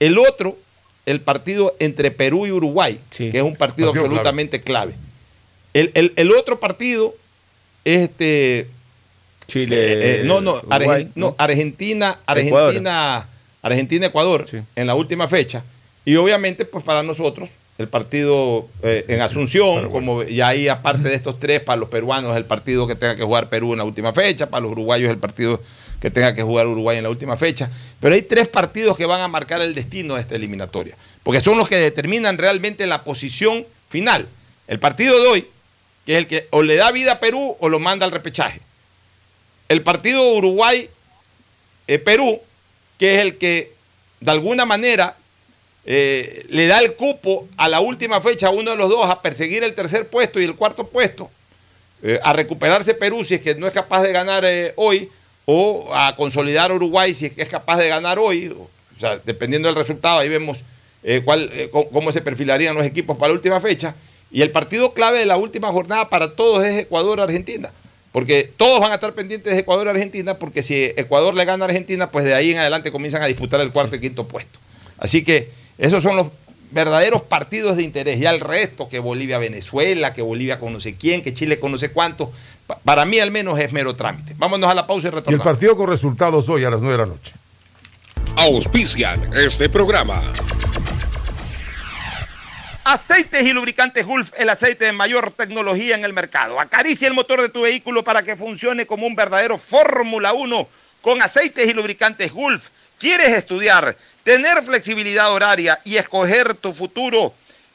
El otro, el partido entre Perú y Uruguay, que es un partido, Partido absolutamente clave. El, el- el otro partido es este. Chile. eh, eh, no, no, Uruguay, Argen- ¿no? no, Argentina, Ecuador. Argentina, Argentina, Ecuador, en la última fecha. Y obviamente, pues para nosotros, el partido eh, en Asunción, como y ahí aparte de estos tres, para los peruanos el partido que tenga que jugar Perú en la última fecha, para los uruguayos el partido que tenga que jugar Uruguay en la última fecha. Pero hay tres partidos que van a marcar el destino de esta eliminatoria, porque son los que determinan realmente la posición final. El partido de hoy, que es el que o le da vida a Perú o lo manda al repechaje. El partido Uruguay-Perú, que es el que de alguna manera eh, le da el cupo a la última fecha a uno de los dos a perseguir el tercer puesto y el cuarto puesto, eh, a recuperarse Perú si es que no es capaz de ganar eh, hoy, o a consolidar a Uruguay si es capaz de ganar hoy. O sea, dependiendo del resultado, ahí vemos eh, cuál, eh, cómo, se perfilarían los equipos para la última fecha. Y el partido clave de la última jornada para todos es Ecuador-Argentina. Porque todos van a estar pendientes de Ecuador-Argentina, porque si Ecuador le gana a Argentina, pues de ahí en adelante comienzan a disputar el cuarto y quinto puesto. Así que esos son los verdaderos partidos de interés. Ya el resto, que Bolivia-Venezuela, que Bolivia con no sé quién, que Chile con no sé cuánto, pa- para mí al menos es mero trámite. Vámonos a la pausa y Y el retornamos. partido con resultados hoy a las 9 de la noche. Auspician este programa. Aceites y lubricantes Gulf, el aceite de mayor tecnología en el mercado. Acaricia el motor de tu vehículo para que funcione como un verdadero Fórmula 1 con aceites y lubricantes Gulf. ¿Quieres estudiar, tener flexibilidad horaria y escoger tu futuro?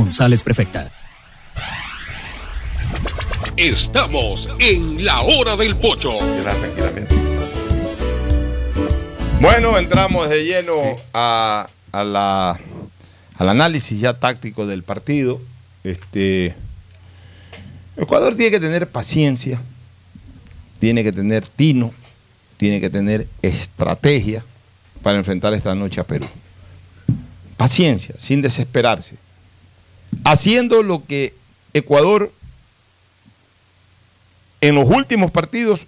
González Prefecta. Estamos en la hora del pocho. Bueno, entramos de lleno a, a la, al análisis ya táctico del partido. Este, Ecuador tiene que tener paciencia, tiene que tener tino, tiene que tener estrategia para enfrentar esta noche a Perú. Paciencia, sin desesperarse. Haciendo lo que Ecuador en los últimos partidos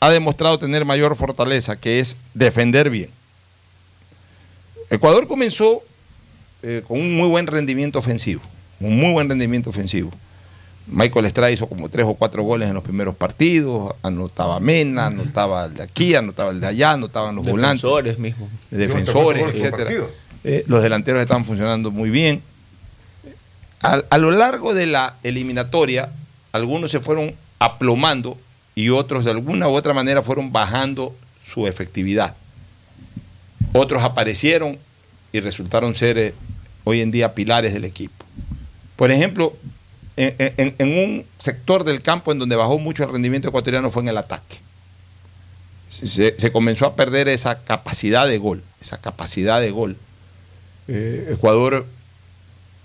ha demostrado tener mayor fortaleza, que es defender bien. Ecuador comenzó eh, con un muy buen rendimiento ofensivo, un muy buen rendimiento ofensivo. Michael Estrada hizo como tres o cuatro goles en los primeros partidos, anotaba Mena, anotaba el de aquí, anotaba el de allá, anotaban los volantes. Defensores mismo. Defensores, etcétera. Eh, los delanteros estaban funcionando muy bien. A, lo largo de la eliminatoria, algunos se fueron aplomando y otros de alguna u otra manera fueron bajando su efectividad. Otros aparecieron y resultaron ser eh, hoy en día pilares del equipo. Por ejemplo, en, un sector del campo en donde bajó mucho el rendimiento ecuatoriano fue en el ataque. Se, se comenzó a perder esa capacidad de gol, esa capacidad de gol. Eh, Ecuador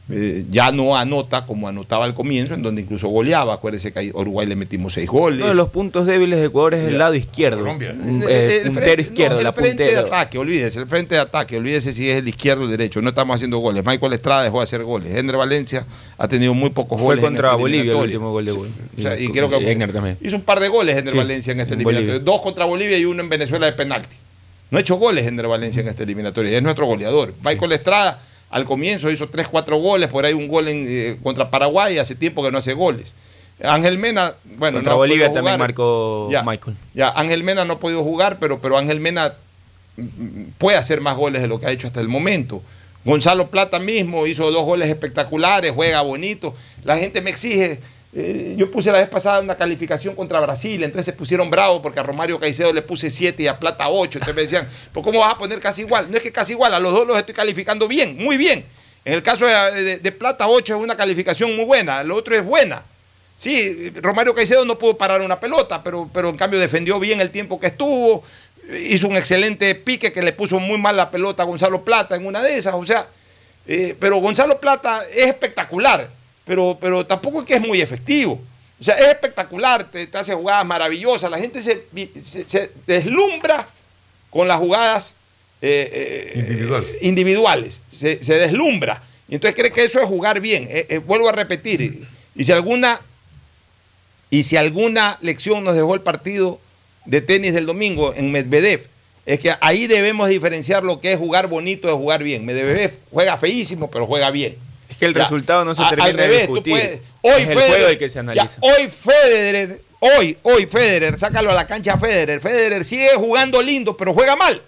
eh, ya no anota como anotaba al comienzo, en donde incluso goleaba. Acuérdese que a Uruguay le metimos seis goles. Uno de los puntos débiles de Ecuador es el lado izquierdo. Eh, El puntero frente- izquierdo, no, la el frente puntera. de ataque, olvídese, el frente de ataque, olvídese si es el izquierdo o el derecho. No estamos haciendo goles. Michael Estrada dejó de hacer goles. Ender Valencia ha tenido muy pocos Fue goles. en contra Bolivia el último gol de Bolivia. O sea, y creo que también. hizo un par de goles Ender Sí, Valencia en este en eliminatorio. Dos contra Bolivia y uno en Venezuela de penalti. No ha hecho goles Ender Valencia en esta eliminatoria. Es nuestro goleador. Michael Estrada al comienzo hizo tres, cuatro goles, por ahí un gol en, eh, contra Paraguay, hace tiempo que no hace goles. Ángel Mena, bueno, Contra no Bolivia también marcó Ya. Michael. Ya, Ángel Mena no ha podido jugar, pero, pero Ángel Mena mm, puede hacer más goles de lo que ha hecho hasta el momento. Gonzalo Plata mismo hizo dos goles espectaculares, juega bonito. La gente me exige. Eh, yo puse la vez pasada una calificación contra Brasil, entonces se pusieron bravos porque a Romario Caicedo le puse 7 y a Plata 8. Entonces me decían, ¿por cómo vas a poner casi igual? No es que casi igual, a los dos los estoy calificando bien, muy bien. En el caso de, Plata 8 es una calificación muy buena, lo otro es buena. Sí, Romario Caicedo no pudo parar una pelota, pero, pero en cambio defendió bien el tiempo que estuvo, hizo un excelente pique que le puso muy mal la pelota a Gonzalo Plata en una de esas, o sea, eh, pero Gonzalo Plata es espectacular, pero, pero tampoco es que es muy efectivo. O sea, es espectacular, te, te hace jugadas maravillosas, la gente se, se- se deslumbra con las jugadas eh, eh, individuales, se, se deslumbra. Y entonces cree que eso es jugar bien. Eh, eh, vuelvo a repetir, y si alguna y si alguna lección nos dejó el partido de tenis del domingo en Medvedev, es que ahí debemos diferenciar lo que es jugar bonito de jugar bien. Medvedev juega feísimo, pero juega bien. Es que el Ya, resultado no se a- termina al de revés, discutir. puedes- hoy es el Federer- juego el que se ya, analiza. hoy Federer, hoy, hoy Federer, sácalo a la cancha Federer. Federer sigue jugando lindo, pero juega mal.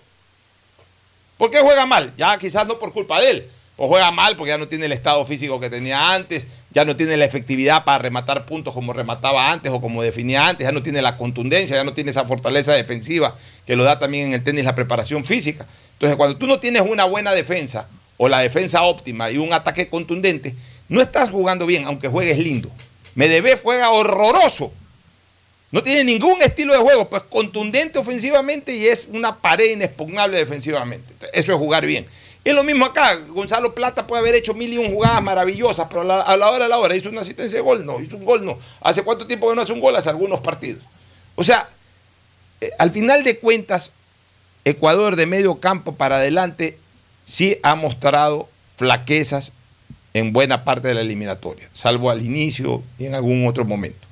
¿Por qué juega mal? Ya quizás no por culpa de él. O juega mal porque ya no tiene el estado físico que tenía antes, ya no tiene la efectividad para rematar puntos como remataba antes o como definía antes, ya no tiene la contundencia, ya no tiene esa fortaleza defensiva que lo da también en el tenis la preparación física. Entonces, cuando tú no tienes una buena defensa o la defensa óptima y un ataque contundente, no estás jugando bien, aunque juegues lindo. Medvedev juega horroroso. No tiene ningún estilo de juego, pues contundente ofensivamente y es una pared inexpugnable defensivamente. Eso es jugar bien. Es lo mismo acá. Gonzalo Plata puede haber hecho mil y un jugadas maravillosas, pero a la, a la hora de la hora hizo una asistencia de gol, no, hizo un gol, no. ¿Hace cuánto tiempo que no hace un gol? Hace algunos partidos. O sea, eh, al final de cuentas, Ecuador de medio campo para adelante sí ha mostrado flaquezas en buena parte de la eliminatoria, salvo al inicio y en algún otro momento.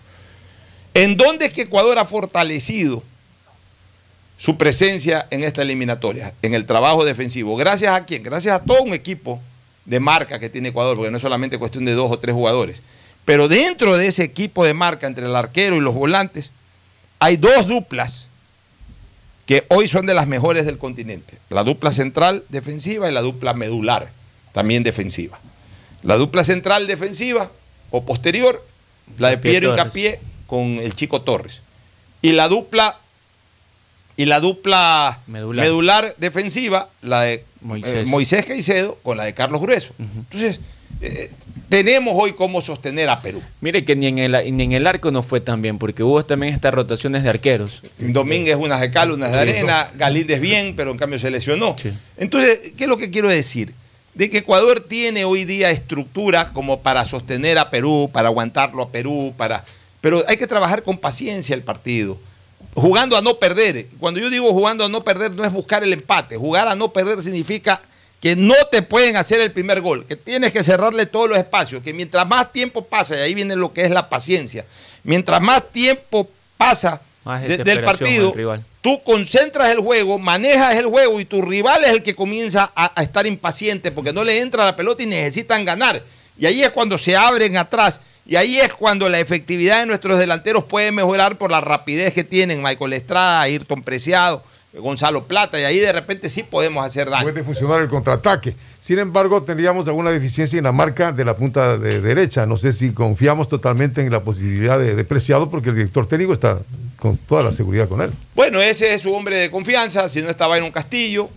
¿En dónde es que Ecuador ha fortalecido su presencia en esta eliminatoria? En el trabajo defensivo. ¿Gracias a quién? Gracias a todo un equipo de marca que tiene Ecuador, porque no es solamente cuestión de dos o tres jugadores. Pero dentro de ese equipo de marca, entre el arquero y los volantes, hay dos duplas que hoy son de las mejores del continente. La dupla central defensiva y la dupla medular, también defensiva. La dupla central defensiva o posterior, la de Piero. Incapié con el Chico Torres. Y la dupla y la dupla Medular. medular, defensiva, la de Moisés. eh, Moisés Caicedo con la de Carlos Grueso. Entonces, eh, tenemos hoy cómo sostener a Perú. Mire que ni en, el, ni en el arco no fue tan bien, porque hubo también estas rotaciones de arqueros. Domínguez unas de cal, unas de Sí. arena, Galíndez bien, pero en cambio se lesionó. Entonces, ¿qué es lo que quiero decir? De que Ecuador tiene hoy día estructura como para sostener a Perú, para aguantarlo a Perú, para... pero hay que trabajar con paciencia el partido. Jugando a no perder. Cuando yo digo jugando a no perder, no es buscar el empate. Jugar a no perder significa que no te pueden hacer el primer gol, que tienes que cerrarle todos los espacios, que mientras más tiempo pasa, y ahí viene lo que es la paciencia, mientras más tiempo pasa Más de- del partido, rival. tú concentras el juego, manejas el juego y tu rival es el que comienza a, a estar impaciente porque no le entra la pelota y necesitan ganar. Y ahí es cuando se abren atrás. Y ahí es cuando la efectividad de nuestros delanteros puede mejorar por la rapidez que tienen Michael Estrada, Ayrton Preciado, Gonzalo Plata. Y ahí de repente sí podemos hacer daño. Puede funcionar el contraataque. Sin embargo, tendríamos alguna deficiencia en la marca de la punta de derecha. No sé si confiamos totalmente en la posibilidad de, de Preciado, porque el director técnico está con toda la seguridad con él. Bueno, ese es su hombre de confianza, si no está Byron Castillo,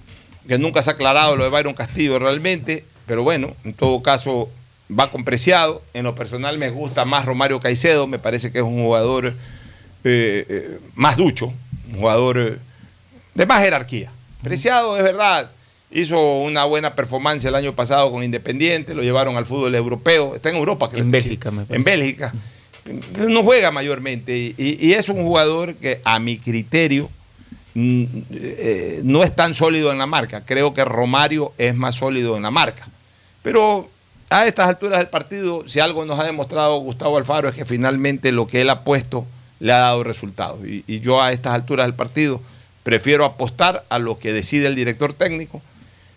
que nunca se ha aclarado lo de Byron Castillo realmente, pero bueno, en todo caso va con Preciado. En lo personal me gusta más Romario Caicedo, me parece que es un jugador eh, eh, más ducho, un jugador eh, de más jerarquía. Preciado, es verdad, hizo una buena performance el año pasado con Independiente, lo llevaron al fútbol europeo, está en Europa, creo. En Bélgica, me. En Bélgica. No juega mayormente y, es un jugador que a mi criterio mm, eh, no es tan sólido en la marca. Creo que Romario es más sólido en la marca. Pero a estas alturas del partido, si algo nos ha demostrado Gustavo Alfaro es que finalmente lo que él ha puesto le ha dado resultados. Y, y yo a estas alturas del partido prefiero apostar a lo que decide el director técnico.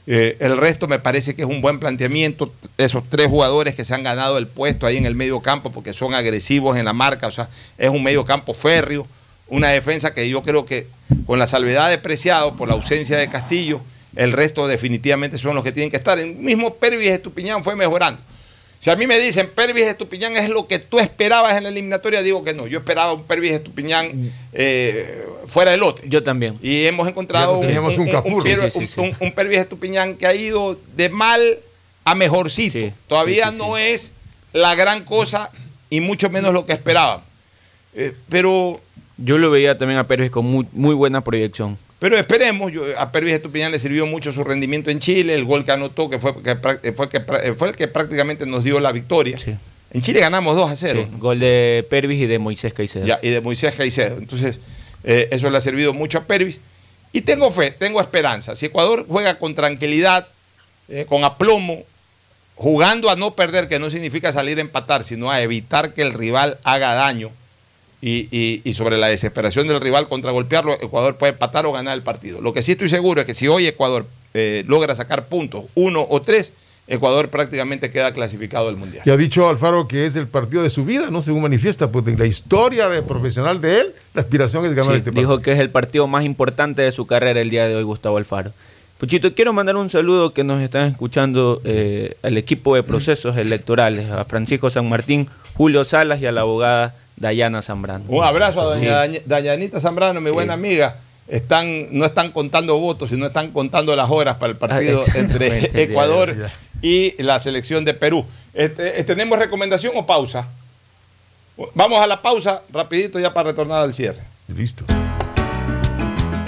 Eh, el resto me parece que es un buen planteamiento. Esos tres jugadores que se han ganado el puesto ahí en el medio campo porque son agresivos en la marca, o sea, es un medio campo férreo, una defensa que yo creo que con la salvedad de Preciado por la ausencia de Castillo, el resto definitivamente son los que tienen que estar. El mismo Pervis Estupiñán fue mejorando. Si a mí me dicen Pervis Estupiñán es lo que tú esperabas en la eliminatoria, digo que no. Yo esperaba un Pervis Estupiñán eh, fuera del lote. Yo también. Y hemos encontrado un Capurro. Piero- Sí, sí, sí. un- un- Pervis Estupiñán que ha ido de mal a mejorcito. Todavía no es la gran cosa y mucho menos lo que esperábamos. Eh, pero, Yo lo veía también a Pérez con muy, muy buena proyección. Pero esperemos, yo- a Pervis Estupiñán le sirvió mucho su rendimiento en Chile, el gol que anotó, que fue, que pra- fue, que pra- fue el que prácticamente nos dio la victoria. En Chile ganamos 2 a 0. Sí, gol de Pervis y de Moisés Caicedo. Ya, y de Moisés Caicedo. Entonces, eh, eso le ha servido mucho a Pervis. Y tengo fe, tengo esperanza. Si Ecuador juega con tranquilidad, eh, con aplomo, jugando a no perder, que no significa salir a empatar, sino a evitar que el rival haga daño, y, y- y sobre la desesperación del rival contra golpearlo, Ecuador puede empatar o ganar el partido. Lo que sí estoy seguro es que si hoy Ecuador eh, logra sacar puntos, uno o tres, Ecuador prácticamente queda clasificado del Mundial. Que ha dicho Alfaro que es el partido de su vida, ¿no? Según manifiesta, pues en la historia de profesional de él, la aspiración es ganar Sí, este partido. dijo que es el partido más importante de su carrera el día de hoy, Gustavo Alfaro. Puchito, quiero mandar un saludo que nos están escuchando eh, al equipo de procesos electorales, a Francisco San Martín, Julio Salas y a la abogada Dayana Zambrano. Un abrazo a doña Sí. Daña- Dayanita Zambrano, mi Sí. buena amiga. Están, no están contando votos, sino están contando las horas para el partido *laughs* Ah, entre exactamente, Ecuador ya, ya. y la selección de Perú. Este, eh, ¿Tenemos recomendación o pausa? Vamos a la pausa, rapidito ya para retornar al cierre. Listo.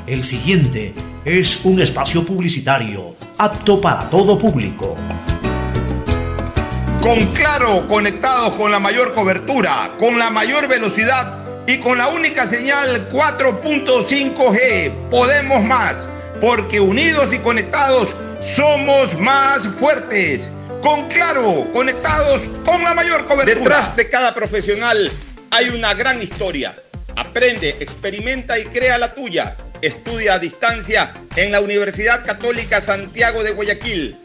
El siguiente es un espacio publicitario apto para todo público. Con Claro, conectados con la mayor cobertura, con la mayor velocidad y con la única señal 4.5G. Podemos más, porque unidos y conectados somos más fuertes. Con Claro, conectados con la mayor cobertura. Detrás de cada profesional hay una gran historia. Aprende, experimenta y crea la tuya. Estudia a distancia en la Universidad Católica Santiago de Guayaquil.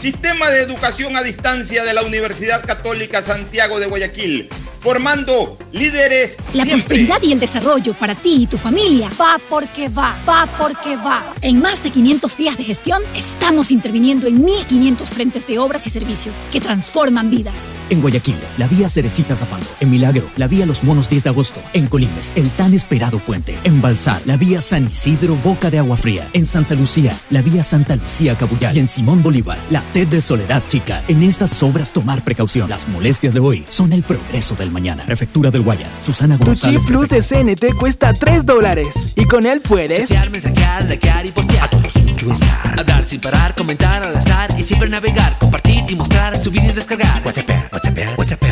Sistema de educación a distancia de la Universidad Católica Santiago de Guayaquil, formando líderes. La siempre. prosperidad y el desarrollo para ti y tu familia va porque va, va porque va. En más de 500 días de gestión, estamos interviniendo en 1.500 frentes de obras y servicios que transforman vidas. En Guayaquil, la vía Cerecita Zafando. En Milagro, la vía Los Monos 10 de agosto. En Colimes, el tan esperado puente. En Balsar, la vía San Isidro Boca de Agua Fría. En Santa Lucía, la vía Santa Lucía Cabuyal. Y en Simón Bolívar, la TED de Soledad Chica. En estas obras tomar precaución. Las molestias de hoy son el progreso del mañana. Prefectura del Guayas. Susana Tu González. chip plus de CNT cuesta 3 dólares. Y con él puedes. Chatear, mensajear, likear y postear. A todos sin estar. Hablar sin parar, comentar al azar y siempre navegar, compartir y mostrar, subir y descargar. WhatsApp, WhatsApp, WhatsApp.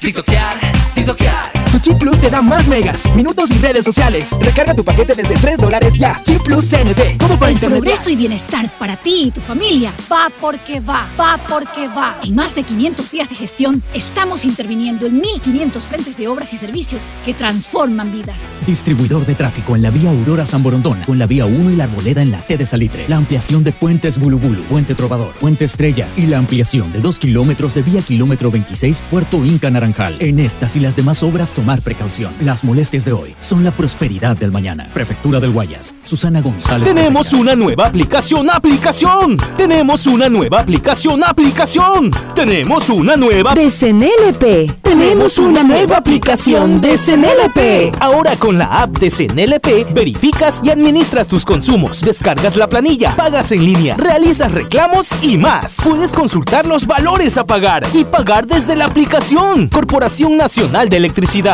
TikTokear, TikTokear. Tu chip plus te da más megas, minutos y redes sociales. Recarga tu paquete desde 3 dólares ya. Chip plus CNT. Todo para El internet. progreso y bienestar para ti y tu familia va porque va, va porque va. En más de 500 días de gestión, estamos interviniendo en 1.500 frentes de obras y servicios que transforman vidas. Distribuidor de tráfico en la vía Aurora San Borondón, con la vía 1 y la Arboleda en la T de Salitre. La ampliación de puentes Bulubulu, Puente Trovador, Puente Estrella y la ampliación de 2 kilómetros de vía kilómetro 26 Puerto Inca Naranjal. En estas y las demás obras tomar precaución. Las molestias de hoy son la prosperidad del mañana. Prefectura del Guayas. Susana González. Tenemos una nueva aplicación, aplicación. Tenemos una nueva aplicación, aplicación. Tenemos una nueva de CNLP. Tenemos una nueva aplicación de CNLP. Ahora con la app de CNLP verificas y administras tus consumos, descargas la planilla, pagas en línea, realizas reclamos y más. Puedes consultar los valores a pagar y pagar desde la aplicación. Corporación Nacional de Electricidad,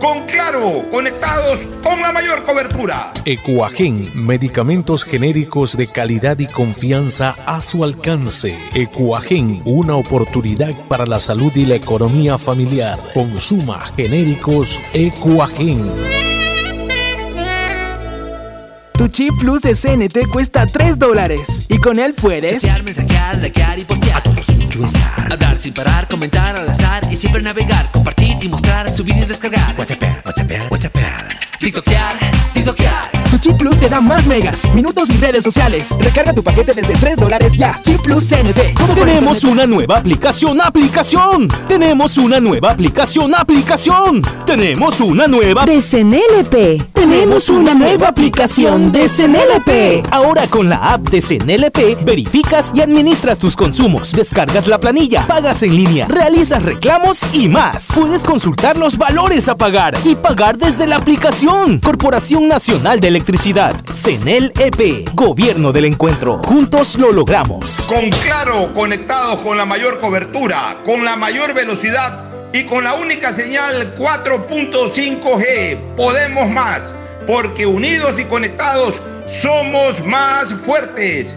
Con Claro, conectados con la mayor cobertura. Ecuagen, medicamentos genéricos de calidad y confianza a su alcance. Ecuagen, una oportunidad para la salud y la economía familiar. Consuma genéricos Ecuagen. Tu chip plus de CNT cuesta 3 dólares. Y con él puedes. Chatear, mensajear, likear y postear. A todos estar. Hablar sin parar, comentar al azar y siempre navegar, compartir y mostrar, subir y descargar. WhatsApp, WhatsApp, WhatsApp. TikTokear, TikTokear. Tu chip plus te da más megas, minutos y redes sociales. Recarga tu paquete desde 3 dólares ya. Chip plus CNT. Tenemos una nueva aplicación, aplicación. Tenemos una nueva aplicación, aplicación. Tenemos una nueva De CNLP. Tenemos una nueva aplicación de CNLP. Ahora con la app de CNLP verificas y administras tus consumos, descargas la planilla, pagas en línea, realizas reclamos y más. Puedes consultar los valores a pagar y pagar desde la aplicación. Corporación Nacional de Electricidad, CNLEP, Gobierno del Encuentro. Juntos lo logramos. Con Claro, conectados con la mayor cobertura, con la mayor velocidad y con la única señal 4.5G. Podemos más, porque unidos y conectados somos más fuertes.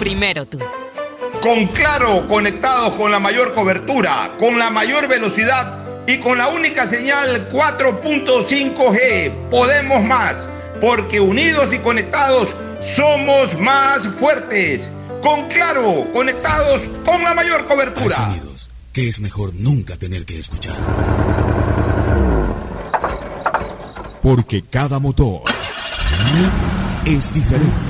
Primero tú. Con Claro, conectados con la mayor cobertura, con la mayor velocidad y con la única señal 4.5G. Podemos más, porque unidos y conectados somos más fuertes. Con Claro, conectados con la mayor cobertura. Hay sonidos que es mejor nunca tener que escuchar. Porque cada motor es diferente.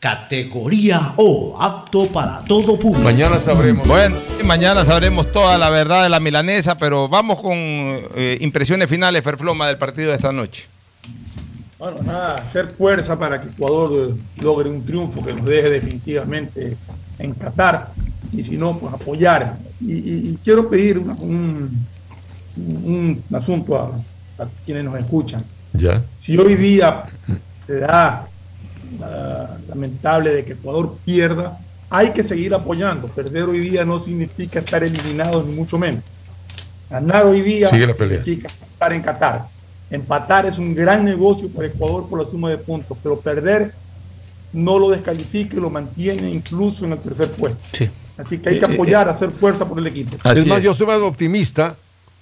categoría O, apto para todo público. Mañana sabremos. Bueno, mañana sabremos toda la verdad de la milanesa, pero vamos con eh, impresiones finales, Ferfloma, del partido de esta noche. Bueno, nada, hacer fuerza para que Ecuador eh, logre un triunfo que nos deje definitivamente en Qatar y si no, pues apoyar. Y, y- y quiero pedir una- un, un asunto a, a quienes nos escuchan. Ya. Si hoy día se da la- lamentable de que Ecuador pierda, hay que seguir apoyando. Perder hoy día no significa estar eliminados, ni mucho menos. Ganar hoy día Sigue la pelea. significa estar en Qatar. Empatar es un gran negocio para Ecuador por la suma de puntos, pero perder no lo descalifica y lo mantiene incluso en el tercer puesto. Así que hay que Eh, eh, apoyar, hacer fuerza por el equipo. es más, yo soy más optimista.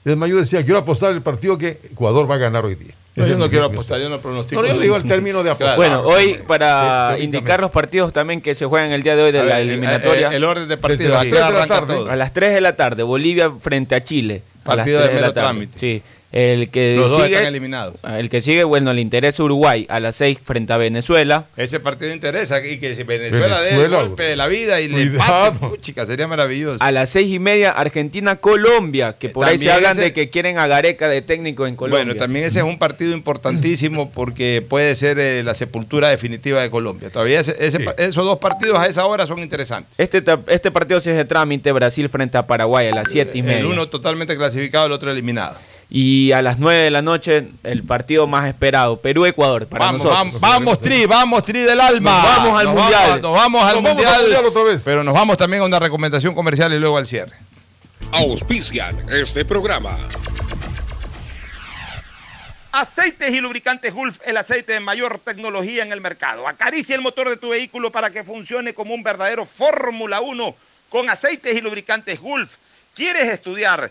Es más, yo decía, quiero apostar el partido que Ecuador va a ganar hoy día. No, yo no quiero apostar, yo no pronostico. No, yo digo el término de apostar. Bueno, hoy para Sí, indicar los partidos también que se juegan el día de hoy de la eliminatoria. el- el orden de partidos, ¿a las qué hora tres de la arranca tarde? todo? A las 3 de la tarde, Bolivia frente a Chile. A las Partido de 3 de la tarde. trámite. Sí. El que Los dos sigue, están eliminados. El que sigue, bueno, le interesa Uruguay a las 6 frente a Venezuela. Ese partido interesa y que si Venezuela, dé el Venezuela, golpe de la vida y le Cuidado. empate, chica, sería maravilloso. A las 6 y media, Argentina-Colombia, que por ahí se hablan ese- de que quieren a Gareca de técnico en Colombia. Bueno, también ese es un partido importantísimo porque puede ser eh, la sepultura definitiva de Colombia. Todavía ese- ese pa- esos dos partidos a esa hora son interesantes. Este, este partido sí es de trámite, Brasil frente a Paraguay a las 7 y media. El uno totalmente clasificado, el otro eliminado. Y a las 9 de la noche, el partido más esperado, Perú-Ecuador, para Vamos, nosotros. vamos, vamos, Tri, vamos, Tri del alma. Nos vamos al Nos Mundial. Vamos, nos vamos al Nos mundial, al Mundial otra vez. Pero nos vamos también a una recomendación comercial y luego al cierre. Auspician este programa. Aceites y lubricantes Gulf, el aceite de mayor tecnología en el mercado. Acaricia el motor de tu vehículo para que funcione como un verdadero Fórmula 1 con aceites y lubricantes Gulf. ¿Quieres estudiar,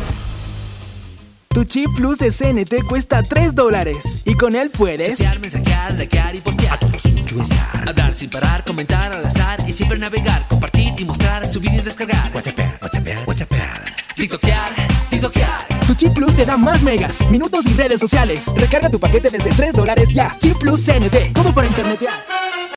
Tu chip plus de CNT cuesta 3 dólares y con él puedes Chatear, mensajear, likear y postear. A todos estar. Hablar sin parar, comentar al azar y siempre navegar, compartir y mostrar, subir y descargar. WhatsApp, WhatsApp, WhatsApp. TikTokear, TikTokear. Tu chip plus te da más megas, minutos y redes sociales. Recarga tu paquete desde 3 dólares ya. Chip plus CNT, todo para internetear.